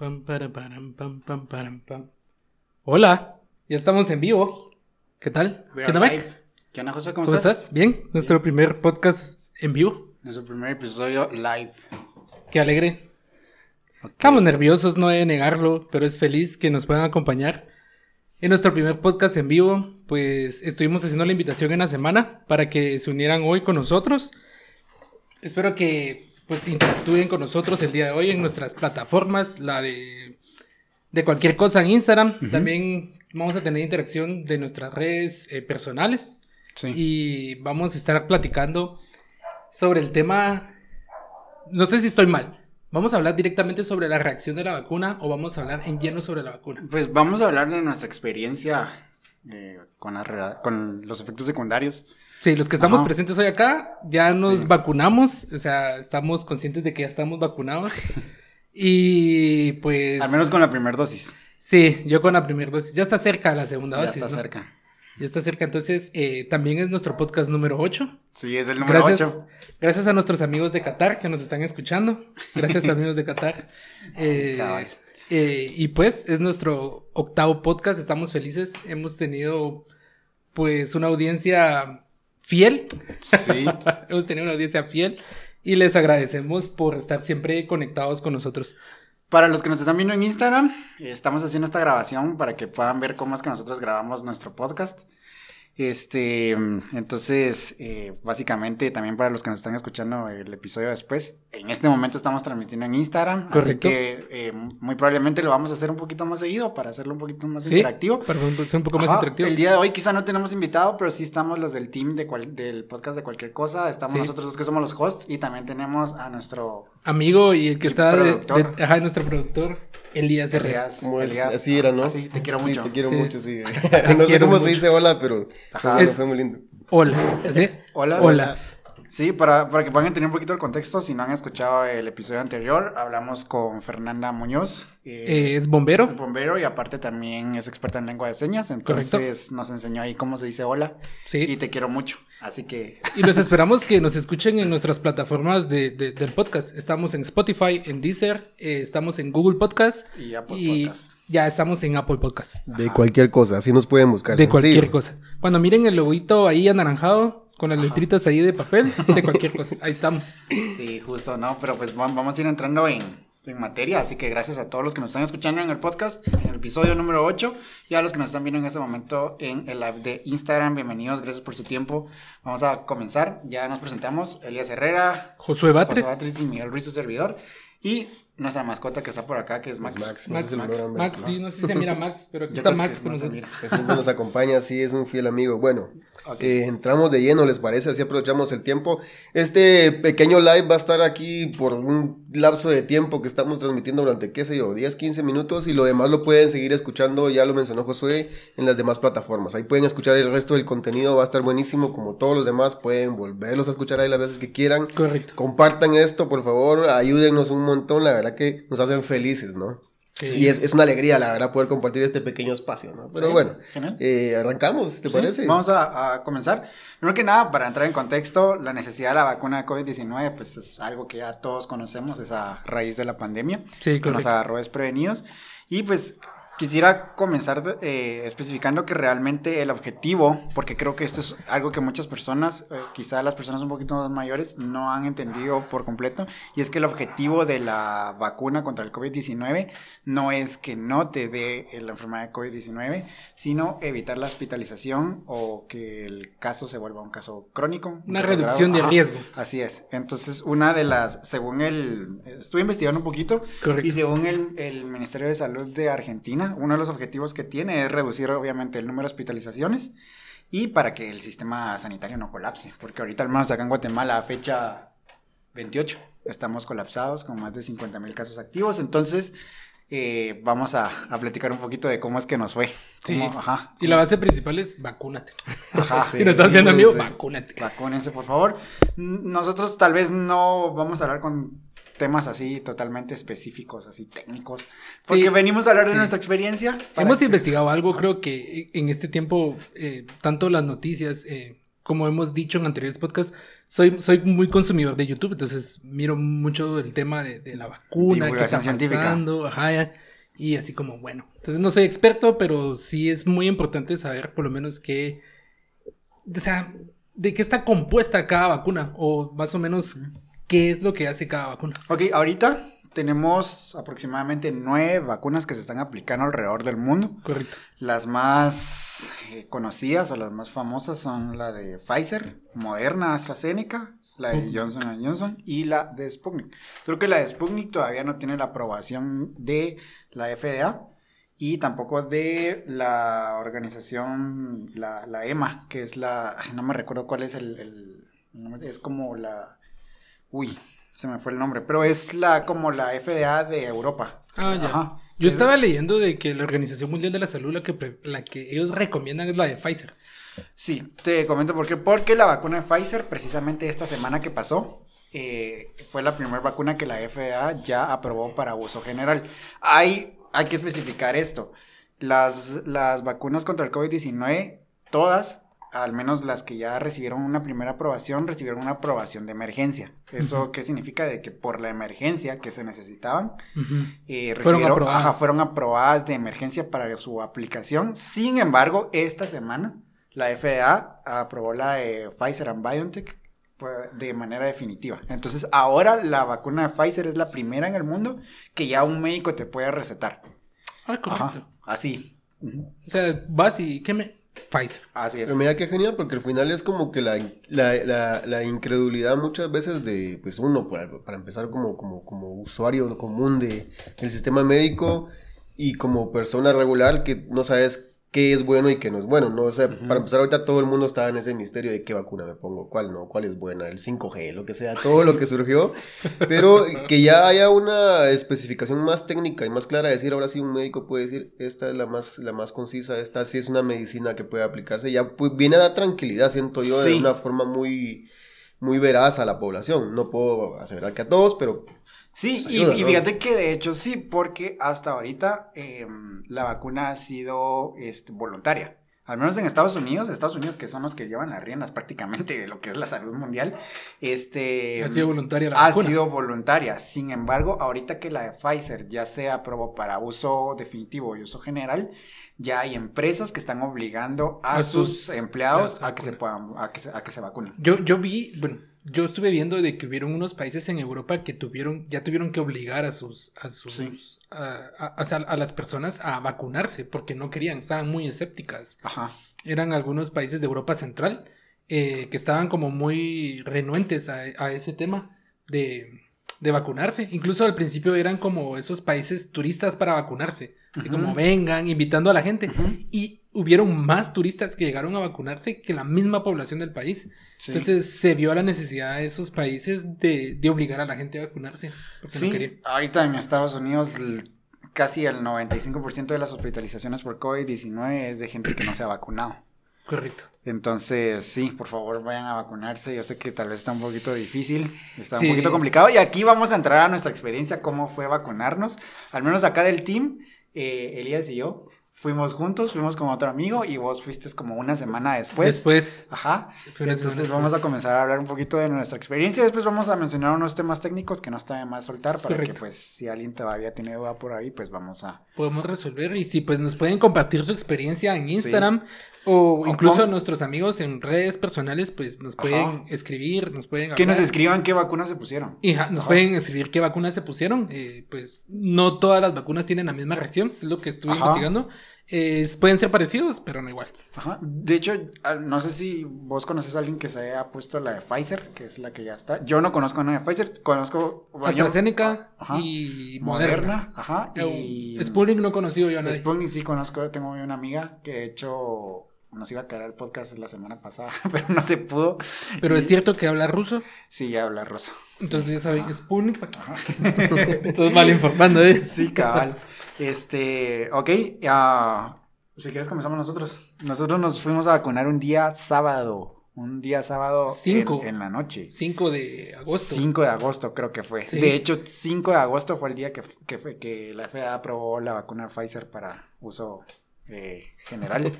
Pam, para, param, pam, pam, param, pam. Hola, ya estamos en vivo. ¿Qué tal? We ¿Qué live. Mike? ¿Qué onda, José? ¿Cómo, ¿Cómo estás? estás? Bien, nuestro primer podcast en vivo. Nuestro primer episodio live. Qué alegre. Estamos nerviosos, no he de negarlo, pero es feliz que nos puedan acompañar. En nuestro primer podcast en vivo, pues estuvimos haciendo la invitación en la semana para que se unieran hoy con nosotros. Espero que pues interactúen con nosotros el día de hoy en nuestras plataformas, la de, de cualquier cosa en Instagram. También vamos a tener interacción de nuestras redes eh, personales Sí. y vamos a estar platicando sobre el tema. No sé si estoy mal. ¿Vamos a hablar directamente sobre la reacción de la vacuna o vamos a hablar en lleno sobre la vacuna? Pues vamos a hablar de nuestra experiencia eh, con, la con los efectos secundarios. Sí, los que estamos Ajá. presentes hoy acá ya nos Sí. vacunamos, o sea, estamos conscientes de que ya estamos vacunados. y pues. Al menos con la primera dosis. Sí, yo con la primera dosis. Ya está cerca la segunda Ya dosis. está ¿no? cerca. Ya está cerca. Entonces, eh, también es nuestro podcast número 8. Sí, es el número Gracias, 8. gracias a nuestros amigos de Qatar que nos están escuchando. Gracias amigos de Qatar. Eh, eh, y pues es nuestro octavo podcast. Estamos felices. Hemos tenido pues una audiencia fiel. Sí. Hemos tenido una audiencia fiel. Y les agradecemos por estar siempre conectados con nosotros. Para los que nos están viendo en Instagram, estamos haciendo esta grabación para que puedan ver cómo es que nosotros grabamos nuestro podcast. Este, mm, entonces, eh, básicamente también para los que nos están escuchando el episodio después, en este momento estamos transmitiendo en Instagram, Correcto. así que eh, muy probablemente lo vamos a hacer un poquito más seguido para hacerlo un poquito más Sí, interactivo. para ser un poco más interactivo. El día de hoy quizá no tenemos invitado, pero sí estamos los del team de cual- del podcast de cualquier cosa. Estamos Sí. nosotros dos que somos los hosts y también tenemos a nuestro Amigo y el que está de, de- ajá, nuestro productor, Elías Herrera. Elías. Así era, ¿no? Así, te quiero Sí, mucho. te quiero Sí, mucho, sí. no sé cómo mucho. se dice hola, pero Ajá. fue, Es- fue muy lindo. Hola. ¿Sí? Hola. Hola. Sí, para, para que puedan entender un poquito el contexto, si no han escuchado el episodio anterior, hablamos con Fernanda Muñoz, eh, Eh, es bombero. es bombero y aparte también es experta en lengua de señas, entonces nos enseñó ahí cómo se dice hola Sí. y te quiero mucho, así que Y los esperamos que nos escuchen en nuestras plataformas de, de- del podcast. Estamos en Spotify, en Deezer, eh, estamos en Google Podcast y Apple y Podcast. ya estamos en Apple Podcast. De cualquier cosa, así nos pueden buscar. De sencillo. cualquier cosa. Cuando miren el loguito ahí anaranjado, con las letritas ahí de papel, de cualquier cosa. Ahí estamos. Sí, justo, ¿no? Pero pues va- vamos a ir entrando en, en materia, así que gracias a todos los que nos están escuchando en el podcast, en el episodio número 8, y a los que nos están viendo en este momento en el live de Instagram, bienvenidos, gracias por su tiempo. Vamos a comenzar, ya nos presentamos, Elías Herrera, Josué Batres. José Batres y Miguel Ruiz, su servidor, y nuestra mascota que está por acá, que es Max. Es Max. Max, No sé si Max, ver. Max, sí, no sé si se mira Max, pero aquí Yo está Max con nosotros. Siempre nos acompaña, sí, es un fiel amigo. Bueno, Ok. eh, entramos de lleno, ¿les parece? Así aprovechamos el tiempo. Este pequeño live va a estar aquí por un lapso de tiempo que estamos transmitiendo durante, qué sé yo, 10, 15 minutos y lo demás lo pueden seguir escuchando, ya lo mencionó Josué, en las demás plataformas. Ahí pueden escuchar el resto del contenido, va a estar buenísimo como todos los demás, pueden volverlos a escuchar ahí las veces que quieran. Correcto. Compartan esto, por favor, ayúdennos un montón, la verdad que nos hacen felices, ¿no? Sí. Y es, es una alegría, la verdad, poder compartir este pequeño espacio, ¿no? Pero Sí, bueno, eh, arrancamos, ¿te Sí, parece? Vamos a, a comenzar. Primero que nada, para entrar en contexto, la necesidad de la vacuna de COVID-19, pues es algo que ya todos conocemos, es a raíz de la pandemia, Sí, que nos correcto. agarró desprevenidos. Y pues quisiera comenzar eh, especificando que realmente el objetivo, porque creo que esto es algo que muchas personas, eh, quizá las personas un poquito más mayores, no han entendido por completo, y es que el objetivo de la vacuna contra el COVID-19 no es que no te dé la enfermedad de COVID-19, sino evitar la hospitalización o que el caso se vuelva un caso crónico. un Una caso reducción grave. de riesgo. Así es. Entonces, una de las, según el, estuve investigando un poquito, Correcto. y según el, el Ministerio de Salud de Argentina, uno de los objetivos que tiene es reducir obviamente el número de hospitalizaciones y para que el sistema sanitario no colapse, porque ahorita al menos acá en Guatemala a fecha 28 estamos colapsados con más de 50 mil casos activos, entonces eh, vamos a, a platicar un poquito de cómo es que nos fue. Sí. Ajá, Y la base principal es vacúnate. ajá. si nos estás viendo, sí, amigo, vacúnate. Vacúnense, por favor. Nosotros tal vez no vamos a hablar con temas así totalmente específicos, así técnicos, porque Sí, venimos a hablar de nuestra experiencia. Hemos que- investigado algo, creo que en este tiempo, eh, tanto las noticias eh, como hemos dicho en anteriores podcasts, soy, soy muy consumidor de YouTube, entonces miro mucho el tema de, de la vacuna, que está pasando, ajá, y así como, bueno, entonces no soy experto, pero sí es muy importante saber por lo menos qué, o sea, de qué está compuesta cada vacuna, o más o menos qué es lo que hace cada vacuna. Ok, ahorita tenemos aproximadamente nueve vacunas que se están aplicando alrededor del mundo. Correcto. Las más eh, conocidas o las más famosas son la de Pfizer, Moderna, AstraZeneca, la de Johnson Johnson y la de Sputnik. Creo que la de Sputnik todavía no tiene la aprobación de la FDA y tampoco de la organización, la, la EMA, que es la, no me recuerdo cuál es el, es como la, uy, se me fue el nombre, pero es la como la FDA de Europa. Ah, ya. Ajá. Yo Es- estaba leyendo de que la Organización Mundial de la Salud, la que, pre- la que ellos recomiendan es la de Pfizer. Sí, te comento por qué. Porque la vacuna de Pfizer, precisamente esta semana que pasó, eh, fue la primera vacuna que la FDA ya aprobó para uso general. Hay, hay que especificar esto. Las, las vacunas contra el COVID-19, todas, al menos las que ya recibieron una primera aprobación, recibieron una aprobación de emergencia. ¿Eso qué significa? De que por la emergencia que se necesitaban, eh, Fueron recibieron- aprobadas. ajá, fueron aprobadas de emergencia para su aplicación. Sin embargo, esta semana la FDA aprobó la de Pfizer and BioNTech pues, de manera definitiva. Entonces, ahora la vacuna de Pfizer es la primera en el mundo que ya un médico te puede recetar. Ah, correcto. Ajá, así. O sea, vas y ¿qué me? Pfizer. Así es. Pero mira qué genial, porque al final es como que la, la, la, la incredulidad muchas veces de, pues uno, para, para empezar como, como, como usuario común de, del sistema médico y como persona regular que no sabes qué es bueno y qué no es bueno, ¿no? O sea, para empezar ahorita todo el mundo estaba en ese misterio de qué vacuna me pongo, cuál no, cuál es buena, el 5G, lo que sea, todo lo que surgió, pero que ya haya una especificación más técnica y más clara, decir, ahora sí un médico puede decir, esta es la más, la más concisa, esta sí es una medicina que puede aplicarse, ya pues, viene a dar tranquilidad, siento yo, de una forma muy, muy veraz a la población. No puedo aseverar que a todos, pero Sí, Pues y, ayuda, y ¿no? fíjate que de hecho sí, porque hasta ahorita eh, la vacuna ha sido este, voluntaria. Al menos en Estados Unidos, Estados Unidos que son los que llevan las riendas prácticamente de lo que es la salud mundial, este Ha sido voluntaria la ha vacuna. sido voluntaria. Sin embargo, ahorita que la de Pfizer ya se aprobó para uso definitivo y uso general, ya hay empresas que están obligando a, A sus, sus- empleados a a que se puedan, a que se, a que se vacunen. Yo, yo vi, bueno, yo estuve viendo de que hubieron unos países en Europa que tuvieron, ya tuvieron que obligar a sus, a sus, Sí. a, a- las personas a vacunarse porque no querían, estaban muy escépticas. Ajá. Eran algunos países de Europa Central eh, que estaban como muy renuentes a, a ese tema de, de vacunarse. Incluso al principio eran como esos países turistas para vacunarse. Así Ujú. como vengan, invitando a la gente. Ujú. Y hubieron más turistas que llegaron a vacunarse que la misma población del país. Sí. Entonces se vio la necesidad de esos países de, de obligar a la gente a vacunarse. Porque no. Sí, ahorita en Estados Unidos casi el 95% de las hospitalizaciones por COVID-19 es de gente que no se ha vacunado. Correcto. Entonces, sí, por favor vayan a vacunarse. Yo sé que tal vez está un poquito difícil, está Sí. un poquito complicado. Y aquí vamos a entrar a nuestra experiencia, cómo fue vacunarnos. Al menos acá del team, eh, Elías y yo fuimos juntos, fuimos con otro amigo y vos fuiste como una semana después. Después, Ajá. Entonces vamos a comenzar a hablar un poquito de nuestra experiencia. Después vamos a mencionar unos temas técnicos que no está de más soltar para Correcto. que pues si alguien todavía tiene duda por ahí, pues vamos a... podemos resolver. Y si pues nos pueden compartir su experiencia en Instagram O incluso nuestros amigos en redes personales, pues nos Ajá. pueden escribir, nos pueden Que nos hablar. escriban qué vacunas se pusieron. Y ja, nos Ajá. pueden escribir qué vacunas se pusieron. eh, pues no todas las vacunas tienen la misma reacción, es lo que estuve Ajá. investigando. Eh, pueden ser parecidos, pero no igual. Ajá. De hecho, no sé si vos conoces a alguien que se haya puesto la de Pfizer, que es la que ya está. Yo no conozco una de Pfizer, conozco... AstraZeneca Ajá. y Moderna. Moderna. Ajá. Y... Sputnik no he conocido yo a nadie. Sputnik sí conozco, tengo una amiga que de hecho nos iba a caer el podcast la semana pasada, pero no se pudo. Pero Y- es cierto que habla ruso. Sí, habla ruso. Sí. Entonces ya saben, Ajá. Sputnik. Estás mal informando, ¿eh? Sí, cabal. Este, ok, ya, si quieres comenzamos nosotros. Nosotros nos fuimos a vacunar un día sábado, un día sábado Cinco. En, en la noche. 5 de agosto. 5 de agosto creo que fue. Sí. De hecho, 5 de agosto fue el día que, que, fue, que la FDA aprobó la vacuna Pfizer para uso eh, general.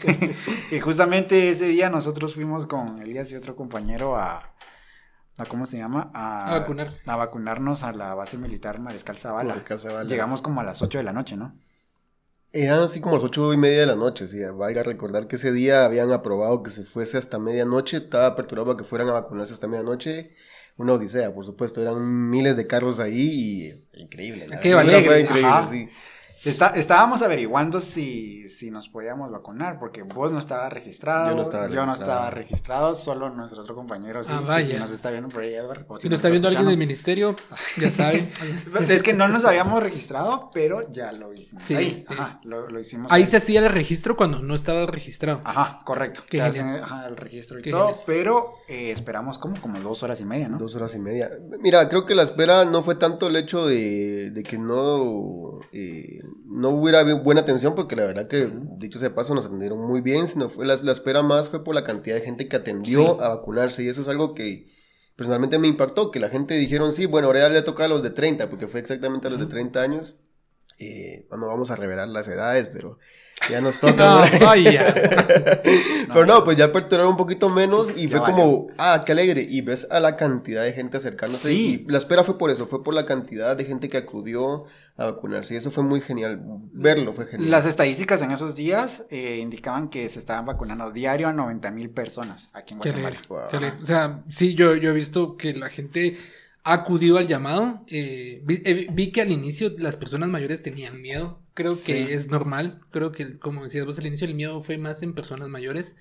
y justamente ese día nosotros fuimos con Elías y otro compañero a, a ¿cómo se llama? A vacunarse. A vacunarnos a la base militar Mariscal Zavala. Mariscal Zavala. Llegamos como a las 8 de la noche, ¿no? Eran así como las ocho y media de la noche, sí. Valga recordar que ese día habían aprobado que se fuese hasta medianoche. Estaba aperturado para que fueran a vacunarse hasta medianoche. Una odisea, por supuesto. Eran miles de carros ahí y increíble. Qué fue increíble, ajá. sí. Está, estábamos averiguando si, si nos podíamos vacunar, porque vos no estabas registrado, Yo no estaba yo no registrado. estaba registrado, solo nuestro otro compañero sí, Ah, que si nos está viendo por ahí, Edward. o Si nos está viendo alguien del ministerio, ya saben. Es que no nos habíamos registrado, pero ya lo hicimos Sí, ahí. sí. Ajá, lo, lo hicimos Ahí se hacía el registro cuando no estaba registrado. Ajá, correcto. Te hacen, ajá, el registro y Qué todo, genial. pero eh, esperamos como, como dos horas y media, ¿no? Dos horas y media. Mira, creo que la espera no fue tanto el hecho de, de que no, eh, no hubiera habido buena atención, porque la verdad que, dicho sea de paso, nos atendieron muy bien, sino fue la, la espera más fue por la cantidad de gente que atendió Sí. a vacunarse, y eso es algo que personalmente me impactó, que la gente dijeron, sí, bueno, ahora ya le toca a los de 30, porque fue exactamente a los de 30 años. Eh, no vamos a revelar las edades, pero ya nos toca. No, vaya. Pero no, pues ya aperturaron un poquito menos y fue como, ah, qué alegre. Y ves a la cantidad de gente acercándose. Sí. Y la espera fue por eso, fue por la cantidad de gente que acudió a vacunarse. Y eso fue muy genial. Verlo fue genial. Las estadísticas en esos días eh, indicaban que se estaban vacunando diario a 90 mil personas aquí en Qué Guatemala. alegre, Wow. qué alegre. O sea, sí, yo, yo he visto que la gente ha acudido al llamado. eh, vi, eh, vi que al inicio las personas mayores tenían miedo. Creo Sí. que es normal. Creo que, como decías vos, al inicio el miedo fue más en personas mayores.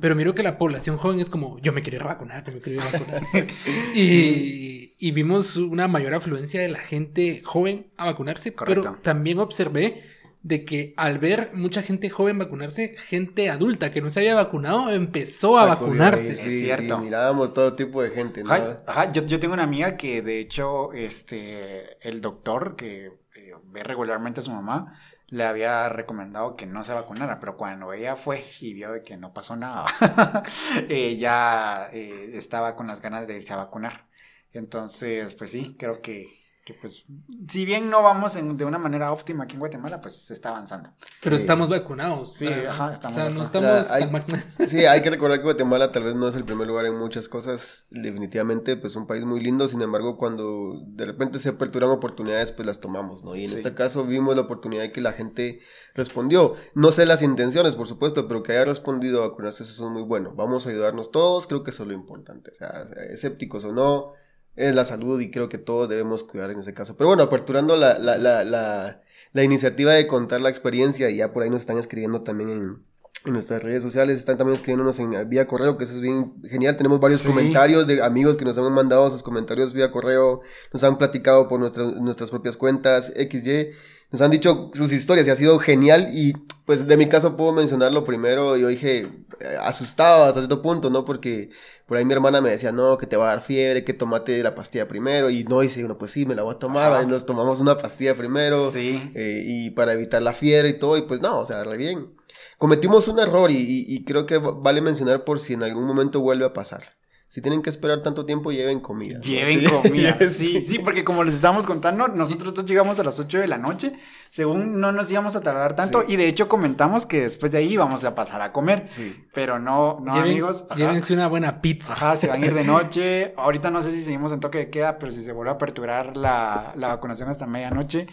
Pero miro que la población joven es como, yo me quiero ir a vacunar, yo me quiero ir a vacunar. y, y vimos una mayor afluencia de la gente joven a vacunarse. Correcto. Pero también observé de que al ver mucha gente joven vacunarse, gente adulta que no se había vacunado empezó a vacunarse. sí, Es cierto. sí, mirábamos todo tipo de gente, ¿no? Ajá, ajá, Yo, yo tengo una amiga que de hecho, este, el doctor que eh, ve regularmente a su mamá, le había recomendado que no se vacunara, pero cuando ella fue y vio de que no pasó nada, ella eh, estaba con las ganas de irse a vacunar. Entonces, pues sí, creo que, que pues, si bien no vamos en- de una manera óptima aquí en Guatemala, pues se está avanzando. Pero Sí. estamos vacunados. Sí, sea, ajá, estamos O sea, no vacunados. estamos Ya, hay- tan. Sí, hay que recordar que Guatemala tal vez no es el primer lugar en muchas cosas. Definitivamente, pues un país muy lindo. Sin embargo, cuando de repente se aperturan oportunidades, pues las tomamos, ¿no? Y en Sí. este caso vimos la oportunidad de que la gente respondió. No sé las intenciones, por supuesto, pero que haya respondido a vacunarse, eso es muy bueno. Vamos a ayudarnos todos, creo que eso es lo importante. O sea, escépticos o no, es la salud y creo que todos debemos cuidar en ese caso. Pero bueno, aperturando la, la, la, la, la iniciativa de contar la experiencia, y ya por ahí nos están escribiendo también en, en nuestras redes sociales, están también escribiéndonos en vía correo, que eso es bien genial. Tenemos varios Sí. comentarios de amigos que nos han mandado sus comentarios vía correo, nos han platicado por nuestras nuestras propias cuentas, XY, nos han dicho sus historias y ha sido genial. Y pues de mi caso puedo mencionarlo primero. Yo dije, eh, asustado hasta cierto punto, ¿no? Porque por ahí mi hermana me decía, no, que te va a dar fiebre, que tomate la pastilla primero. Y no, dice uno, pues sí, me la voy a tomar. Ajá. Y nos tomamos una pastilla primero. Sí. eh, y para evitar la fiebre y todo, y pues no, o sea, re bien. Cometimos un error y, y- y creo que va- vale mencionar por si en algún momento vuelve a pasar. Si tienen que esperar tanto tiempo, lleven comida. Lleven Sí. comida. Sí, sí, porque como les estábamos contando, nosotros dos llegamos a las 8 de la noche, según no nos íbamos a tardar tanto, Sí. y de hecho comentamos que después de ahí íbamos a pasar a comer. Sí. Pero no, no, Lleven- amigos. Ajá. Llévense una buena pizza. Ajá, se van a ir de noche. Ahorita no sé si seguimos en toque de queda, pero si se vuelve a aperturar la, la vacunación hasta medianoche,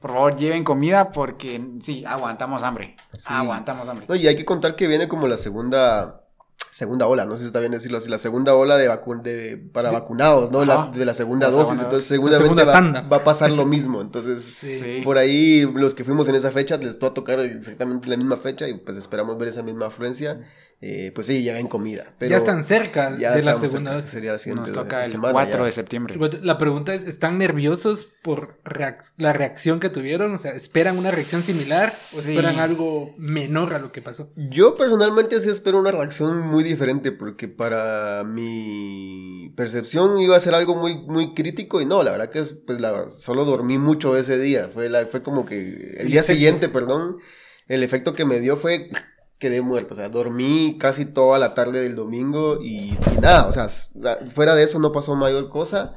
por favor lleven comida porque sí, aguantamos hambre. Sí. Aguantamos hambre. No, y hay que contar que viene como la segunda segunda ola, no sé si está bien decirlo así, la segunda ola de, vacun de para De- vacunados, ¿no? Las- de la segunda dosis, entonces seguramente segunda va, va a pasar lo mismo, entonces Sí. por ahí los que fuimos en esa fecha les va a tocar exactamente la misma fecha y pues esperamos ver esa misma afluencia, eh, pues sí, ya ven comida. Pero ya están cerca ya de la segunda cerca, dosis. sería la siguiente Nos toca el semana 4 ya. de septiembre. La pregunta es, ¿están nerviosos por reac- la reacción que tuvieron? O sea, ¿esperan una reacción similar o Sí. esperan algo menor a lo que pasó? Yo personalmente sí espero una reacción muy diferente porque para mi percepción iba a ser algo muy, muy crítico y no, la verdad que es, pues la, solo dormí mucho ese día, fue, la, fue como que el El día efecto. siguiente, perdón, el efecto que me dio fue quedé muerto, o sea, dormí casi toda la tarde del domingo y, y nada, o sea, fuera de eso no pasó mayor cosa.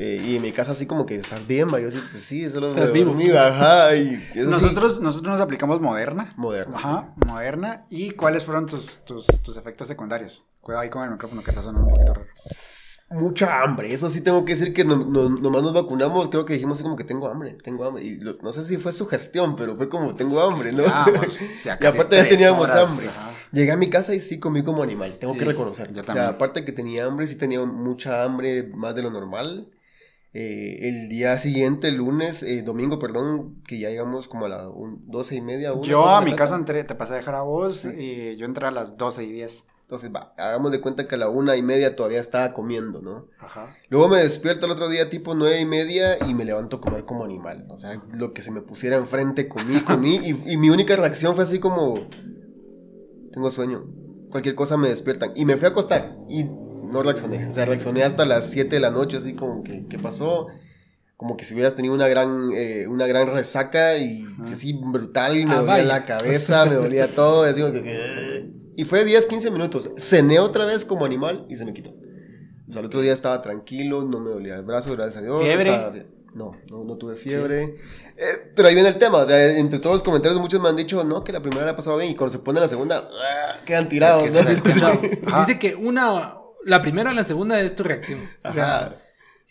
Eh, y en mi casa así como que estás bien, va. Yo sí, pues sí, eso lo Estás vivo. Ajá, y eso sí. Nosotros, nosotros nos aplicamos Moderna. Moderna, Ajá, Moderna. ¿Y cuáles fueron tus, tus, tus efectos secundarios? Cuidado ahí con el micrófono que está sonando un poquito raro. Mucha hambre, eso sí tengo que decir que no, no- nomás nos vacunamos, creo que dijimos así como que tengo hambre, tengo hambre. Y lo- no sé si fue sugestión, pero fue como tengo hambre, ¿no? Ah, pues, ya y aparte ya teníamos horas, hambre. ajá. Llegué a mi casa y sí comí como animal, tengo Sí, que reconocer. yo o sea, aparte que tenía hambre, sí tenía mucha hambre, más de lo normal. Eh, el día siguiente, lunes, eh, domingo, perdón, que ya llegamos como a las doce y media. una, Yo a mi la casa entré, te pasé a dejar a vos y yo entré a las 12 y 10. Entonces, va, hagamos de cuenta que a la una y media todavía estaba comiendo, ¿no? Ajá. Luego me despierto el otro día tipo nueve y media y me levanto a comer como animal. O sea, lo que se me pusiera enfrente, comí, comí. y, y mi única reacción fue así como, tengo sueño. Cualquier cosa me despiertan. Y me fui a acostar y no reaccioné. O sea, reaccioné hasta las 7 de la noche, así como que, ¿qué pasó? Como que si hubieras tenido una gran, eh, una gran resaca y así brutal, y me Ah, dolía vaya. la cabeza, me dolía todo. Y, así como que- y fue 10, 15 minutos. Cené otra vez como animal y se me quitó. O sea, el otro día estaba tranquilo, no me dolía el brazo, gracias a Dios. ¿Fiebre? estaba. No, no, no tuve fiebre. Eh, pero ahí viene el tema, o sea, entre todos los comentarios muchos me han dicho, no, que la primera le ha pasado bien y cuando se pone la segunda, ¡ah! quedan tirados. Es ¿no? que ¿Has escuchado? Ajá. Dice que una, la primera o la segunda es tu reacción. O sea, Ajá.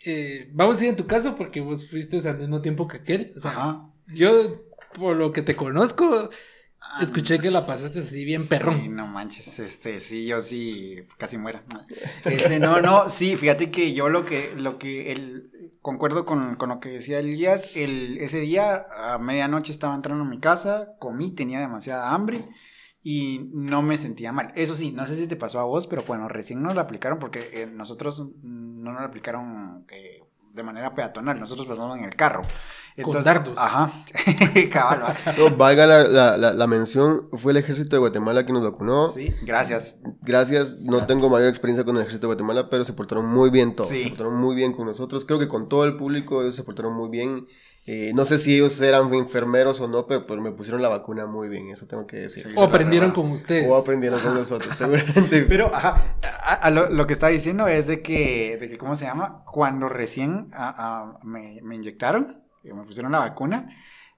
eh, vamos a ir en tu caso porque vos fuiste al mismo tiempo que aquel. O sea, Ajá. yo, por lo que te conozco, escuché que la pasaste así bien. Sí, no manches, este, sí, yo sí, casi muera. Este, no, no, sí, fíjate que yo lo que, lo que, el, concuerdo con, con lo que decía Elías, el, ese día a medianoche estaba entrando a mi casa, comí, tenía demasiada hambre y no me sentía mal. Eso sí, no sé si te pasó a vos, pero bueno, recién nos la aplicaron porque eh, nosotros no nos la aplicaron eh, de manera peatonal, nosotros pasamos en el carro. Con dardos. Ajá, cabal. No, valga la, la, la, la mención, fue el ejército de Guatemala quien nos vacunó. Sí, gracias. Gracias, no Gracias. tengo mayor experiencia con el ejército de Guatemala, pero se portaron muy bien todos. Sí. Se portaron muy bien con nosotros. Creo que con todo el público ellos se portaron muy bien. Eh, no sé si ellos eran enfermeros o no, pero, pero me pusieron la vacuna muy bien, eso tengo que decir. Sí. O aprendieron con ustedes. O aprendieron con nosotros, seguramente. Pero, ajá, a- a lo, lo que está diciendo es de que, de que, ¿cómo se llama? Cuando recién a- a- me, me inyectaron, me pusieron la vacuna,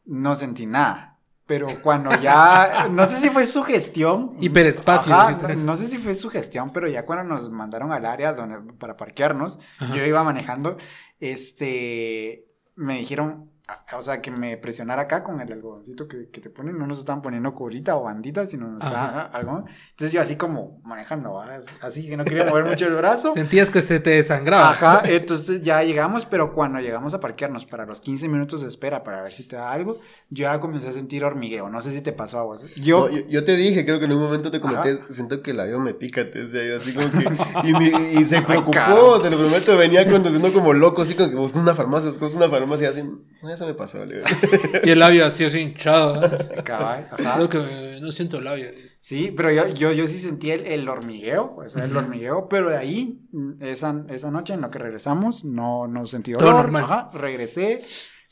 no sentí nada. Pero cuando ya, no sé si fue su gestión. Hiperespacio, Ajá, no, no sé si fue su gestión, pero ya cuando nos mandaron al área donde, para parquearnos, Ajá. yo iba manejando, este, me dijeron, o sea, que me presionara acá con el algodoncito que, que te ponen, no nos estaban poniendo curita o bandita, sino nos estaba algo. Entonces yo así como manejando, ¿va? así que no quería mover mucho el brazo. Sentías que se te desangraba. Ajá, entonces ya llegamos, pero cuando llegamos a parquearnos para los 15 minutos de espera para ver si te da algo, yo ya comencé a sentir hormigueo. No sé si te pasó a vos. Yo, No, yo, yo te dije, creo que en un momento te comenté, Ajá. siento que el avión me pica, te decía yo, así como que, y, mi- y se preocupó, te lo prometo, venía conduciendo como loco, así como que busco una farmacia, busco una farmacia, así, no, eso me pasó, le digo. Y el labio así, así hinchado. ¿eh? cabal, ajá. Creo que eh, no siento el labio. Sí, pero yo, yo, yo sí sentí el, el hormigueo, o sea, el hormigueo, pero de ahí, esa, esa noche en lo que regresamos, no, no sentí Todo dolor. normal. Ajá, regresé,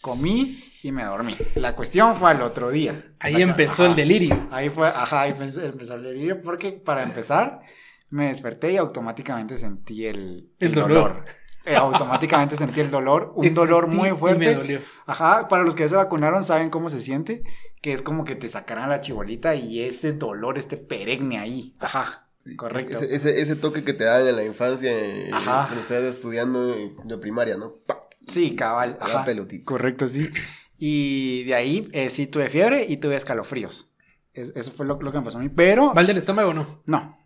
comí y me dormí. La cuestión fue al otro día. Ahí La- empezó ajá. el delirio. Ahí fue, ajá, ahí empezó, empezó el delirio, porque para empezar, me desperté y automáticamente sentí el, El dolor. Eh, automáticamente sentí el dolor, un dolor muy y me fuerte. dolió. Ajá, para los que ya se vacunaron saben cómo se siente, que es como que te sacaran la chibolita y ese dolor, este peregne ahí. Ajá, correcto. Ese, ese, ese toque que te dan en la infancia, eh, Ajá. cuando ustedes estudiando en de primaria, ¿no? ¡Pac! Sí, cabal. Ajá. pelotita. Correcto, sí. Y de ahí eh, sí tuve fiebre y tuve escalofríos. Es- eso fue lo, lo que me pasó a mí. Pero, ¿Mal del estómago o no? no.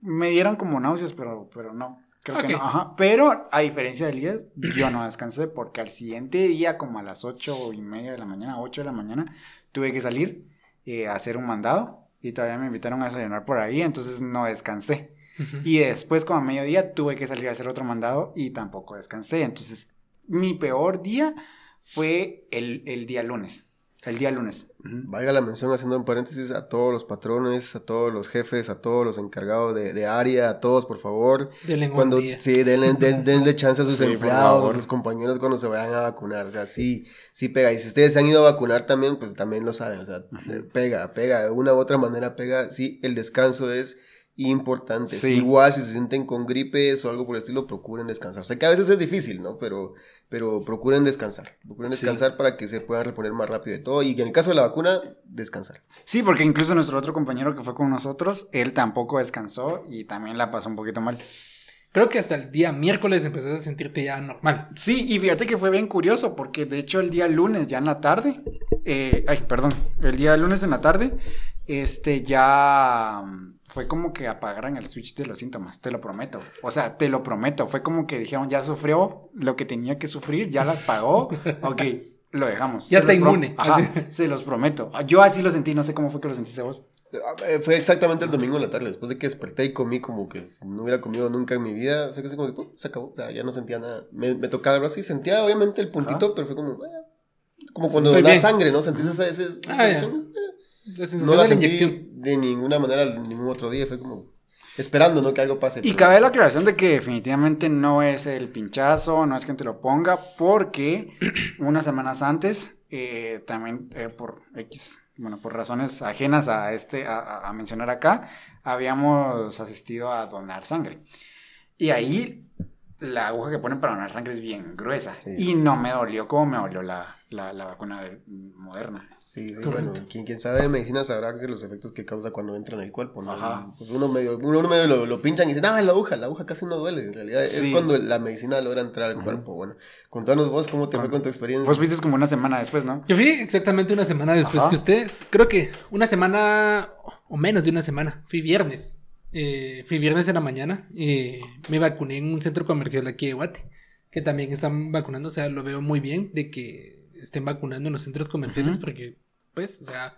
Me dieron como náuseas, pero, pero no. Creo que no. Ajá. Pero, a diferencia de Elías, yo no descansé porque al siguiente día, como a las ocho y media de la mañana, 8 de la mañana, tuve que salir eh, a hacer un mandado. Y todavía me invitaron a desayunar por ahí, entonces no descansé. Y después, como a mediodía, tuve que salir a hacer otro mandado y tampoco descansé. Entonces, mi peor día fue el, el día lunes. El día lunes. Ujú. Valga la mención haciendo un paréntesis a todos los patrones, a todos los jefes, a todos los encargados de, de área, a todos, por favor. Denle un Cuando, día. sí, denle, den- denle chance a sus Sí, empleados, a sus compañeros cuando se vayan a vacunar. O sea, sí, sí pega. Y si ustedes se han ido a vacunar también, pues también lo saben. O sea, eh, pega, pega. De una u otra manera pega. Sí, el descanso es importantes. Sí. Igual si se sienten con gripes o algo por el estilo, procuren descansar. Sé que a veces es difícil, ¿no? Pero, pero procuren descansar. Procuren Sí. descansar para que se puedan reponer más rápido de todo. Y en el caso de la vacuna, descansar. Sí, porque incluso nuestro otro compañero que fue con nosotros, él tampoco descansó y también la pasó un poquito mal. Creo que hasta el día miércoles empezaste a sentirte ya normal. Sí, y fíjate que fue bien curioso, porque de hecho el día lunes, ya en la tarde, eh, ay, perdón, el día lunes en la tarde, este, ya fue como que apagaran el switch de los síntomas, te lo prometo. O sea, te lo prometo, fue como que dijeron, ya sufrió lo que tenía que sufrir, ya las pagó, ok, lo dejamos. Ya Se está inmune. Ajá, se los prometo. Yo así lo sentí, no sé cómo fue que lo sentiste vos. Eh, Fue exactamente el domingo en la tarde, después de que desperté y comí como que no hubiera comido nunca en mi vida. O sea, que así como que, ¡pum! se acabó, o sea, ya no sentía nada. Me, me tocaba el brazo y sentía obviamente el puntito, pero fue como, eh, como cuando bien. sangre, ¿no? Sentís esa, esa- esa Ah, sensación, eh. La sensación No la de la sentí inyección. De ninguna manera ningún otro día, fue como esperando, ¿no? Que algo pase. Y pero- cabe la aclaración de que definitivamente no es el pinchazo, no es que te lo ponga, porque unas semanas antes, eh, también eh, por X, bueno, por razones ajenas a este, a, a- a mencionar acá, habíamos asistido a donar sangre. Y ahí la aguja que ponen para donar sangre es bien gruesa. Sí. Y no me dolió como me dolió la, la, la vacuna de- moderna. Sí, sí, bueno, quien, quien sabe de medicina sabrá que los efectos que causa cuando entra en el cuerpo, ¿no? Ajá. Pues uno medio, uno, medio lo, lo pinchan y dice, no, la aguja, la aguja casi no duele. En realidad es cuando la medicina logra entrar al cuerpo. Bueno, contanos vos cómo te fue con tu experiencia. Vos fuiste como una semana después, ¿no? Yo fui exactamente una semana después Ajá. que ustedes. Creo que una semana o menos de una semana. Fui viernes. Eh, fui viernes en la mañana. eh, me vacuné en un centro comercial aquí de Guate. Que también están vacunando. O sea, lo veo muy bien de que estén vacunando en los centros comerciales. Porque, pues, o sea,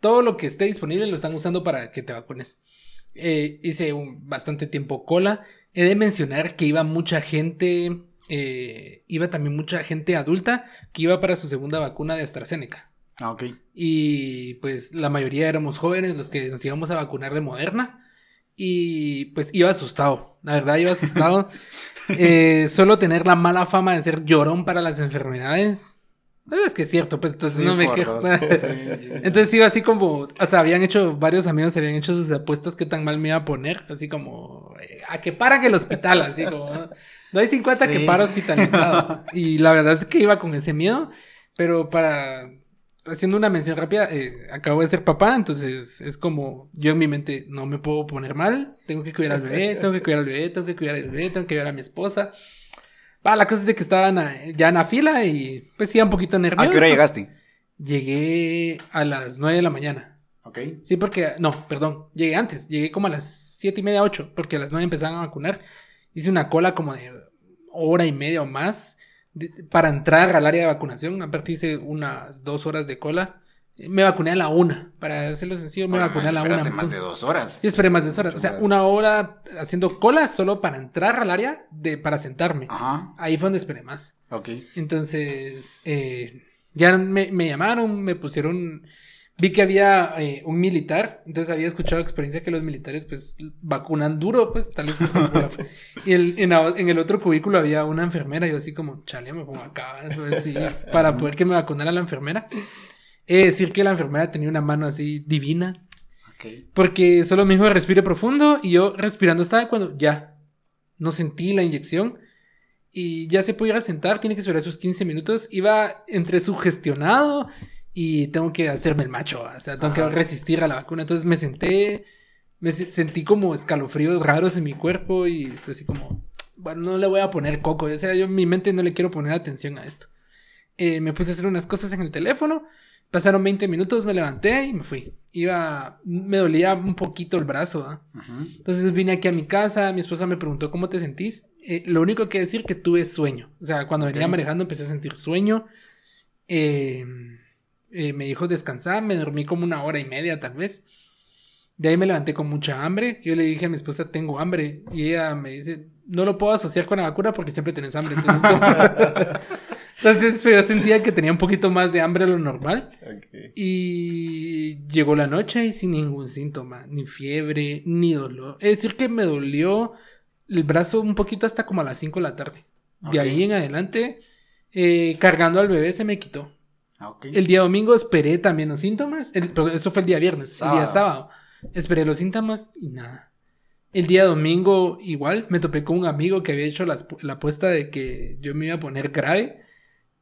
todo lo que esté disponible lo están usando para que te vacunes. Eh, hice un, bastante tiempo cola. He de mencionar que iba mucha gente. eh, iba también mucha gente adulta que iba para su segunda vacuna de AstraZeneca. Ah, ok. Y pues la mayoría éramos jóvenes los que nos íbamos a vacunar de Moderna. Y pues iba asustado, la verdad iba asustado. Eh, solo tener la mala fama de ser llorón para las enfermedades. La verdad es que es cierto, pues entonces Sí, no me quejo. dos. Sí, sí. Entonces iba así como, o sea, habían hecho, varios amigos habían hecho sus apuestas qué tan mal me iba a poner, así como, eh, a que paran el hospital, así como, no hay 50 que para hospitalizado. Y la verdad es que iba con ese miedo, pero para, haciendo una mención rápida, eh, acabo de ser papá, entonces es como, yo en mi mente no me puedo poner mal, tengo que cuidar al bebé, tengo que cuidar al bebé, tengo que cuidar al bebé, tengo que cuidar a mi esposa. Va, la cosa es de que estaban ya en la fila y pues iba un poquito nervioso. ¿A qué hora llegaste? Llegué a las 9 de la mañana. Ok. Sí, porque, no, perdón, llegué antes, llegué como a las siete y media, 8, porque a las 9 empezaban a vacunar. Hice una cola como de hora y media o más de- para entrar al área de vacunación. Aparte hice unas dos horas de cola. Me vacuné a la una, para hacerlo sencillo, me Bueno, vacuné a la una. más de dos horas. Sí, esperé más de dos horas. O sea, horas. una hora haciendo cola solo para entrar al área de, para sentarme. Ajá. Ahí fue donde esperé más. Ok. Entonces, eh, ya me, me llamaron, me pusieron, vi que había eh, un militar, entonces había escuchado experiencia que los militares pues vacunan duro, pues tal vez. y el- en, en el otro cubículo había una enfermera, yo así como, chale, me pongo acá, pues, para poder que me vacunara la enfermera. He de decir que la enfermera tenía una mano así divina, porque solo me dijo respire profundo y yo respirando estaba cuando ya no sentí la inyección y ya se pudiera sentar, tiene que esperar sus 15 minutos. Iba entre sugestionado y tengo que hacerme el macho, o sea, tengo Ajá. que resistir a la vacuna. Entonces me senté, me se- sentí como escalofríos raros en mi cuerpo y estoy así como, bueno, no le voy a poner coco, o sea, yo en mi mente no le quiero poner atención a esto. Eh, me puse a hacer unas cosas en el teléfono. Pasaron 20 minutos, me levanté y me fui. Iba, me dolía un poquito el brazo, ¿ah? Ujú. Entonces vine aquí a mi casa, mi esposa me preguntó cómo te sentís. Eh, lo único que decir que tuve sueño. O sea, cuando venía manejando empecé a sentir sueño. Eh, eh, me dijo descansar, me dormí como una hora y media tal vez. De ahí me levanté con mucha hambre. Yo le dije a mi esposa, tengo hambre. Y ella me dice, no lo puedo asociar con la vacuna porque siempre tenés hambre. Entonces, Entonces yo sentía que tenía un poquito más de hambre de lo normal. Y llegó la noche y sin ningún síntoma, ni fiebre, ni dolor. Es decir, que me dolió el brazo un poquito hasta como a las 5 de la tarde. De ahí en adelante, eh, cargando al bebé se me quitó. Ah. El día domingo esperé también los síntomas. El, pero eso fue el día viernes, el día Sábado. sábado. Esperé los síntomas y nada. El día domingo igual me topé con un amigo que había hecho la, la apuesta de que yo me iba a poner grave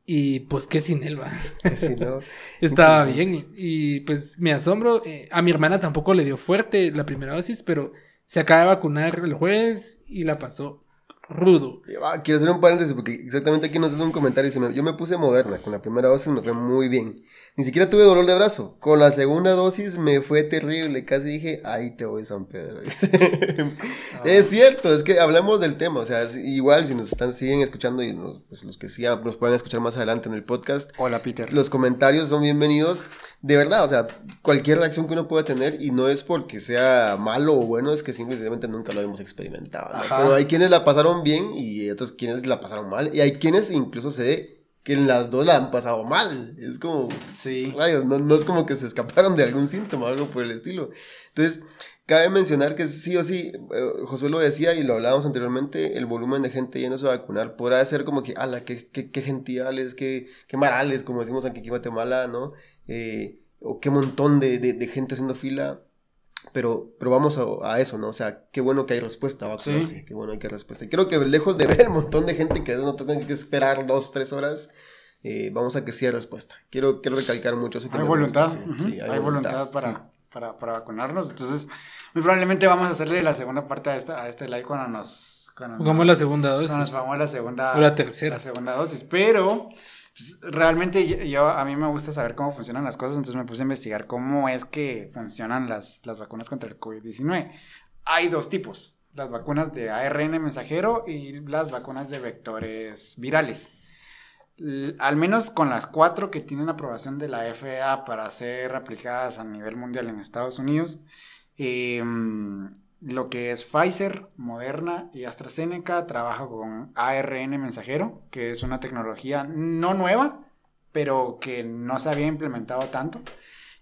y pues que sin él va. Sí, ¿no? Estaba bien y pues me asombro. eh, a mi hermana tampoco le dio fuerte la primera dosis, pero se acaba de vacunar el jueves y la pasó rudo. Ah, Quiero hacer un paréntesis porque exactamente aquí nos hace un comentario. dice, me- Yo me puse moderna, con la primera dosis me fue muy bien. Ni siquiera tuve dolor de brazo. Con la segunda dosis me fue terrible. Casi dije, ahí te voy, San Pedro. Es cierto, es que hablamos del tema. O sea, es igual si nos están, siguen escuchando y nos- pues, los que sí nos pueden escuchar más adelante en el podcast. Hola, Peter. Los comentarios son bienvenidos. De verdad, o sea, cualquier reacción que uno pueda tener, y no es porque sea malo o bueno, es que simplemente nunca lo hemos experimentado. Pero hay quienes la pasaron bien y otros quienes la pasaron mal. Y hay quienes incluso se que en las dos la han pasado mal. Es como, Sí. rayos, no, no es como que se escaparon de algún síntoma o algo por el estilo. Entonces, cabe mencionar que sí o sí, eh, Josué lo decía y lo hablábamos anteriormente, el volumen de gente yéndose a vacunar podrá ser como que, ala, qué, qué, qué gentiales, qué, qué marales, como decimos aquí en Guatemala, ¿no? Eh, o qué montón de, de, de gente haciendo fila. Pero, pero vamos a, a eso, ¿no? O sea, qué bueno que hay respuesta a vacunarse, Sí. qué bueno que hay respuesta. Y creo que lejos de ver el montón de gente que no tengan que esperar dos, tres horas, eh, vamos a que sí hay respuesta. Quiero, quiero recalcar mucho eso. que Hay voluntad. gusta, sí, ujú, sí, hay, voluntad, para, sí. para, para vacunarnos. Entonces, muy probablemente vamos a hacerle la segunda parte a, esta, a este live cuando nos. Cuando Pongamos la segunda dosis. cuando nos pongamos la segunda. O la tercera. la segunda dosis. Pero. Pues, realmente yo, a mí me gusta saber cómo funcionan las cosas, entonces me puse a investigar cómo es que funcionan las, las vacunas contra el COVID-19. Hay dos tipos, las vacunas de ARN mensajero y las vacunas de vectores virales. Al menos con las cuatro que tienen aprobación de la FDA para ser aplicadas a nivel mundial en Estados Unidos, em, lo que es Pfizer, Moderna y AstraZeneca trabaja con ARN mensajero, que es una tecnología no nueva, pero que no se había implementado tanto.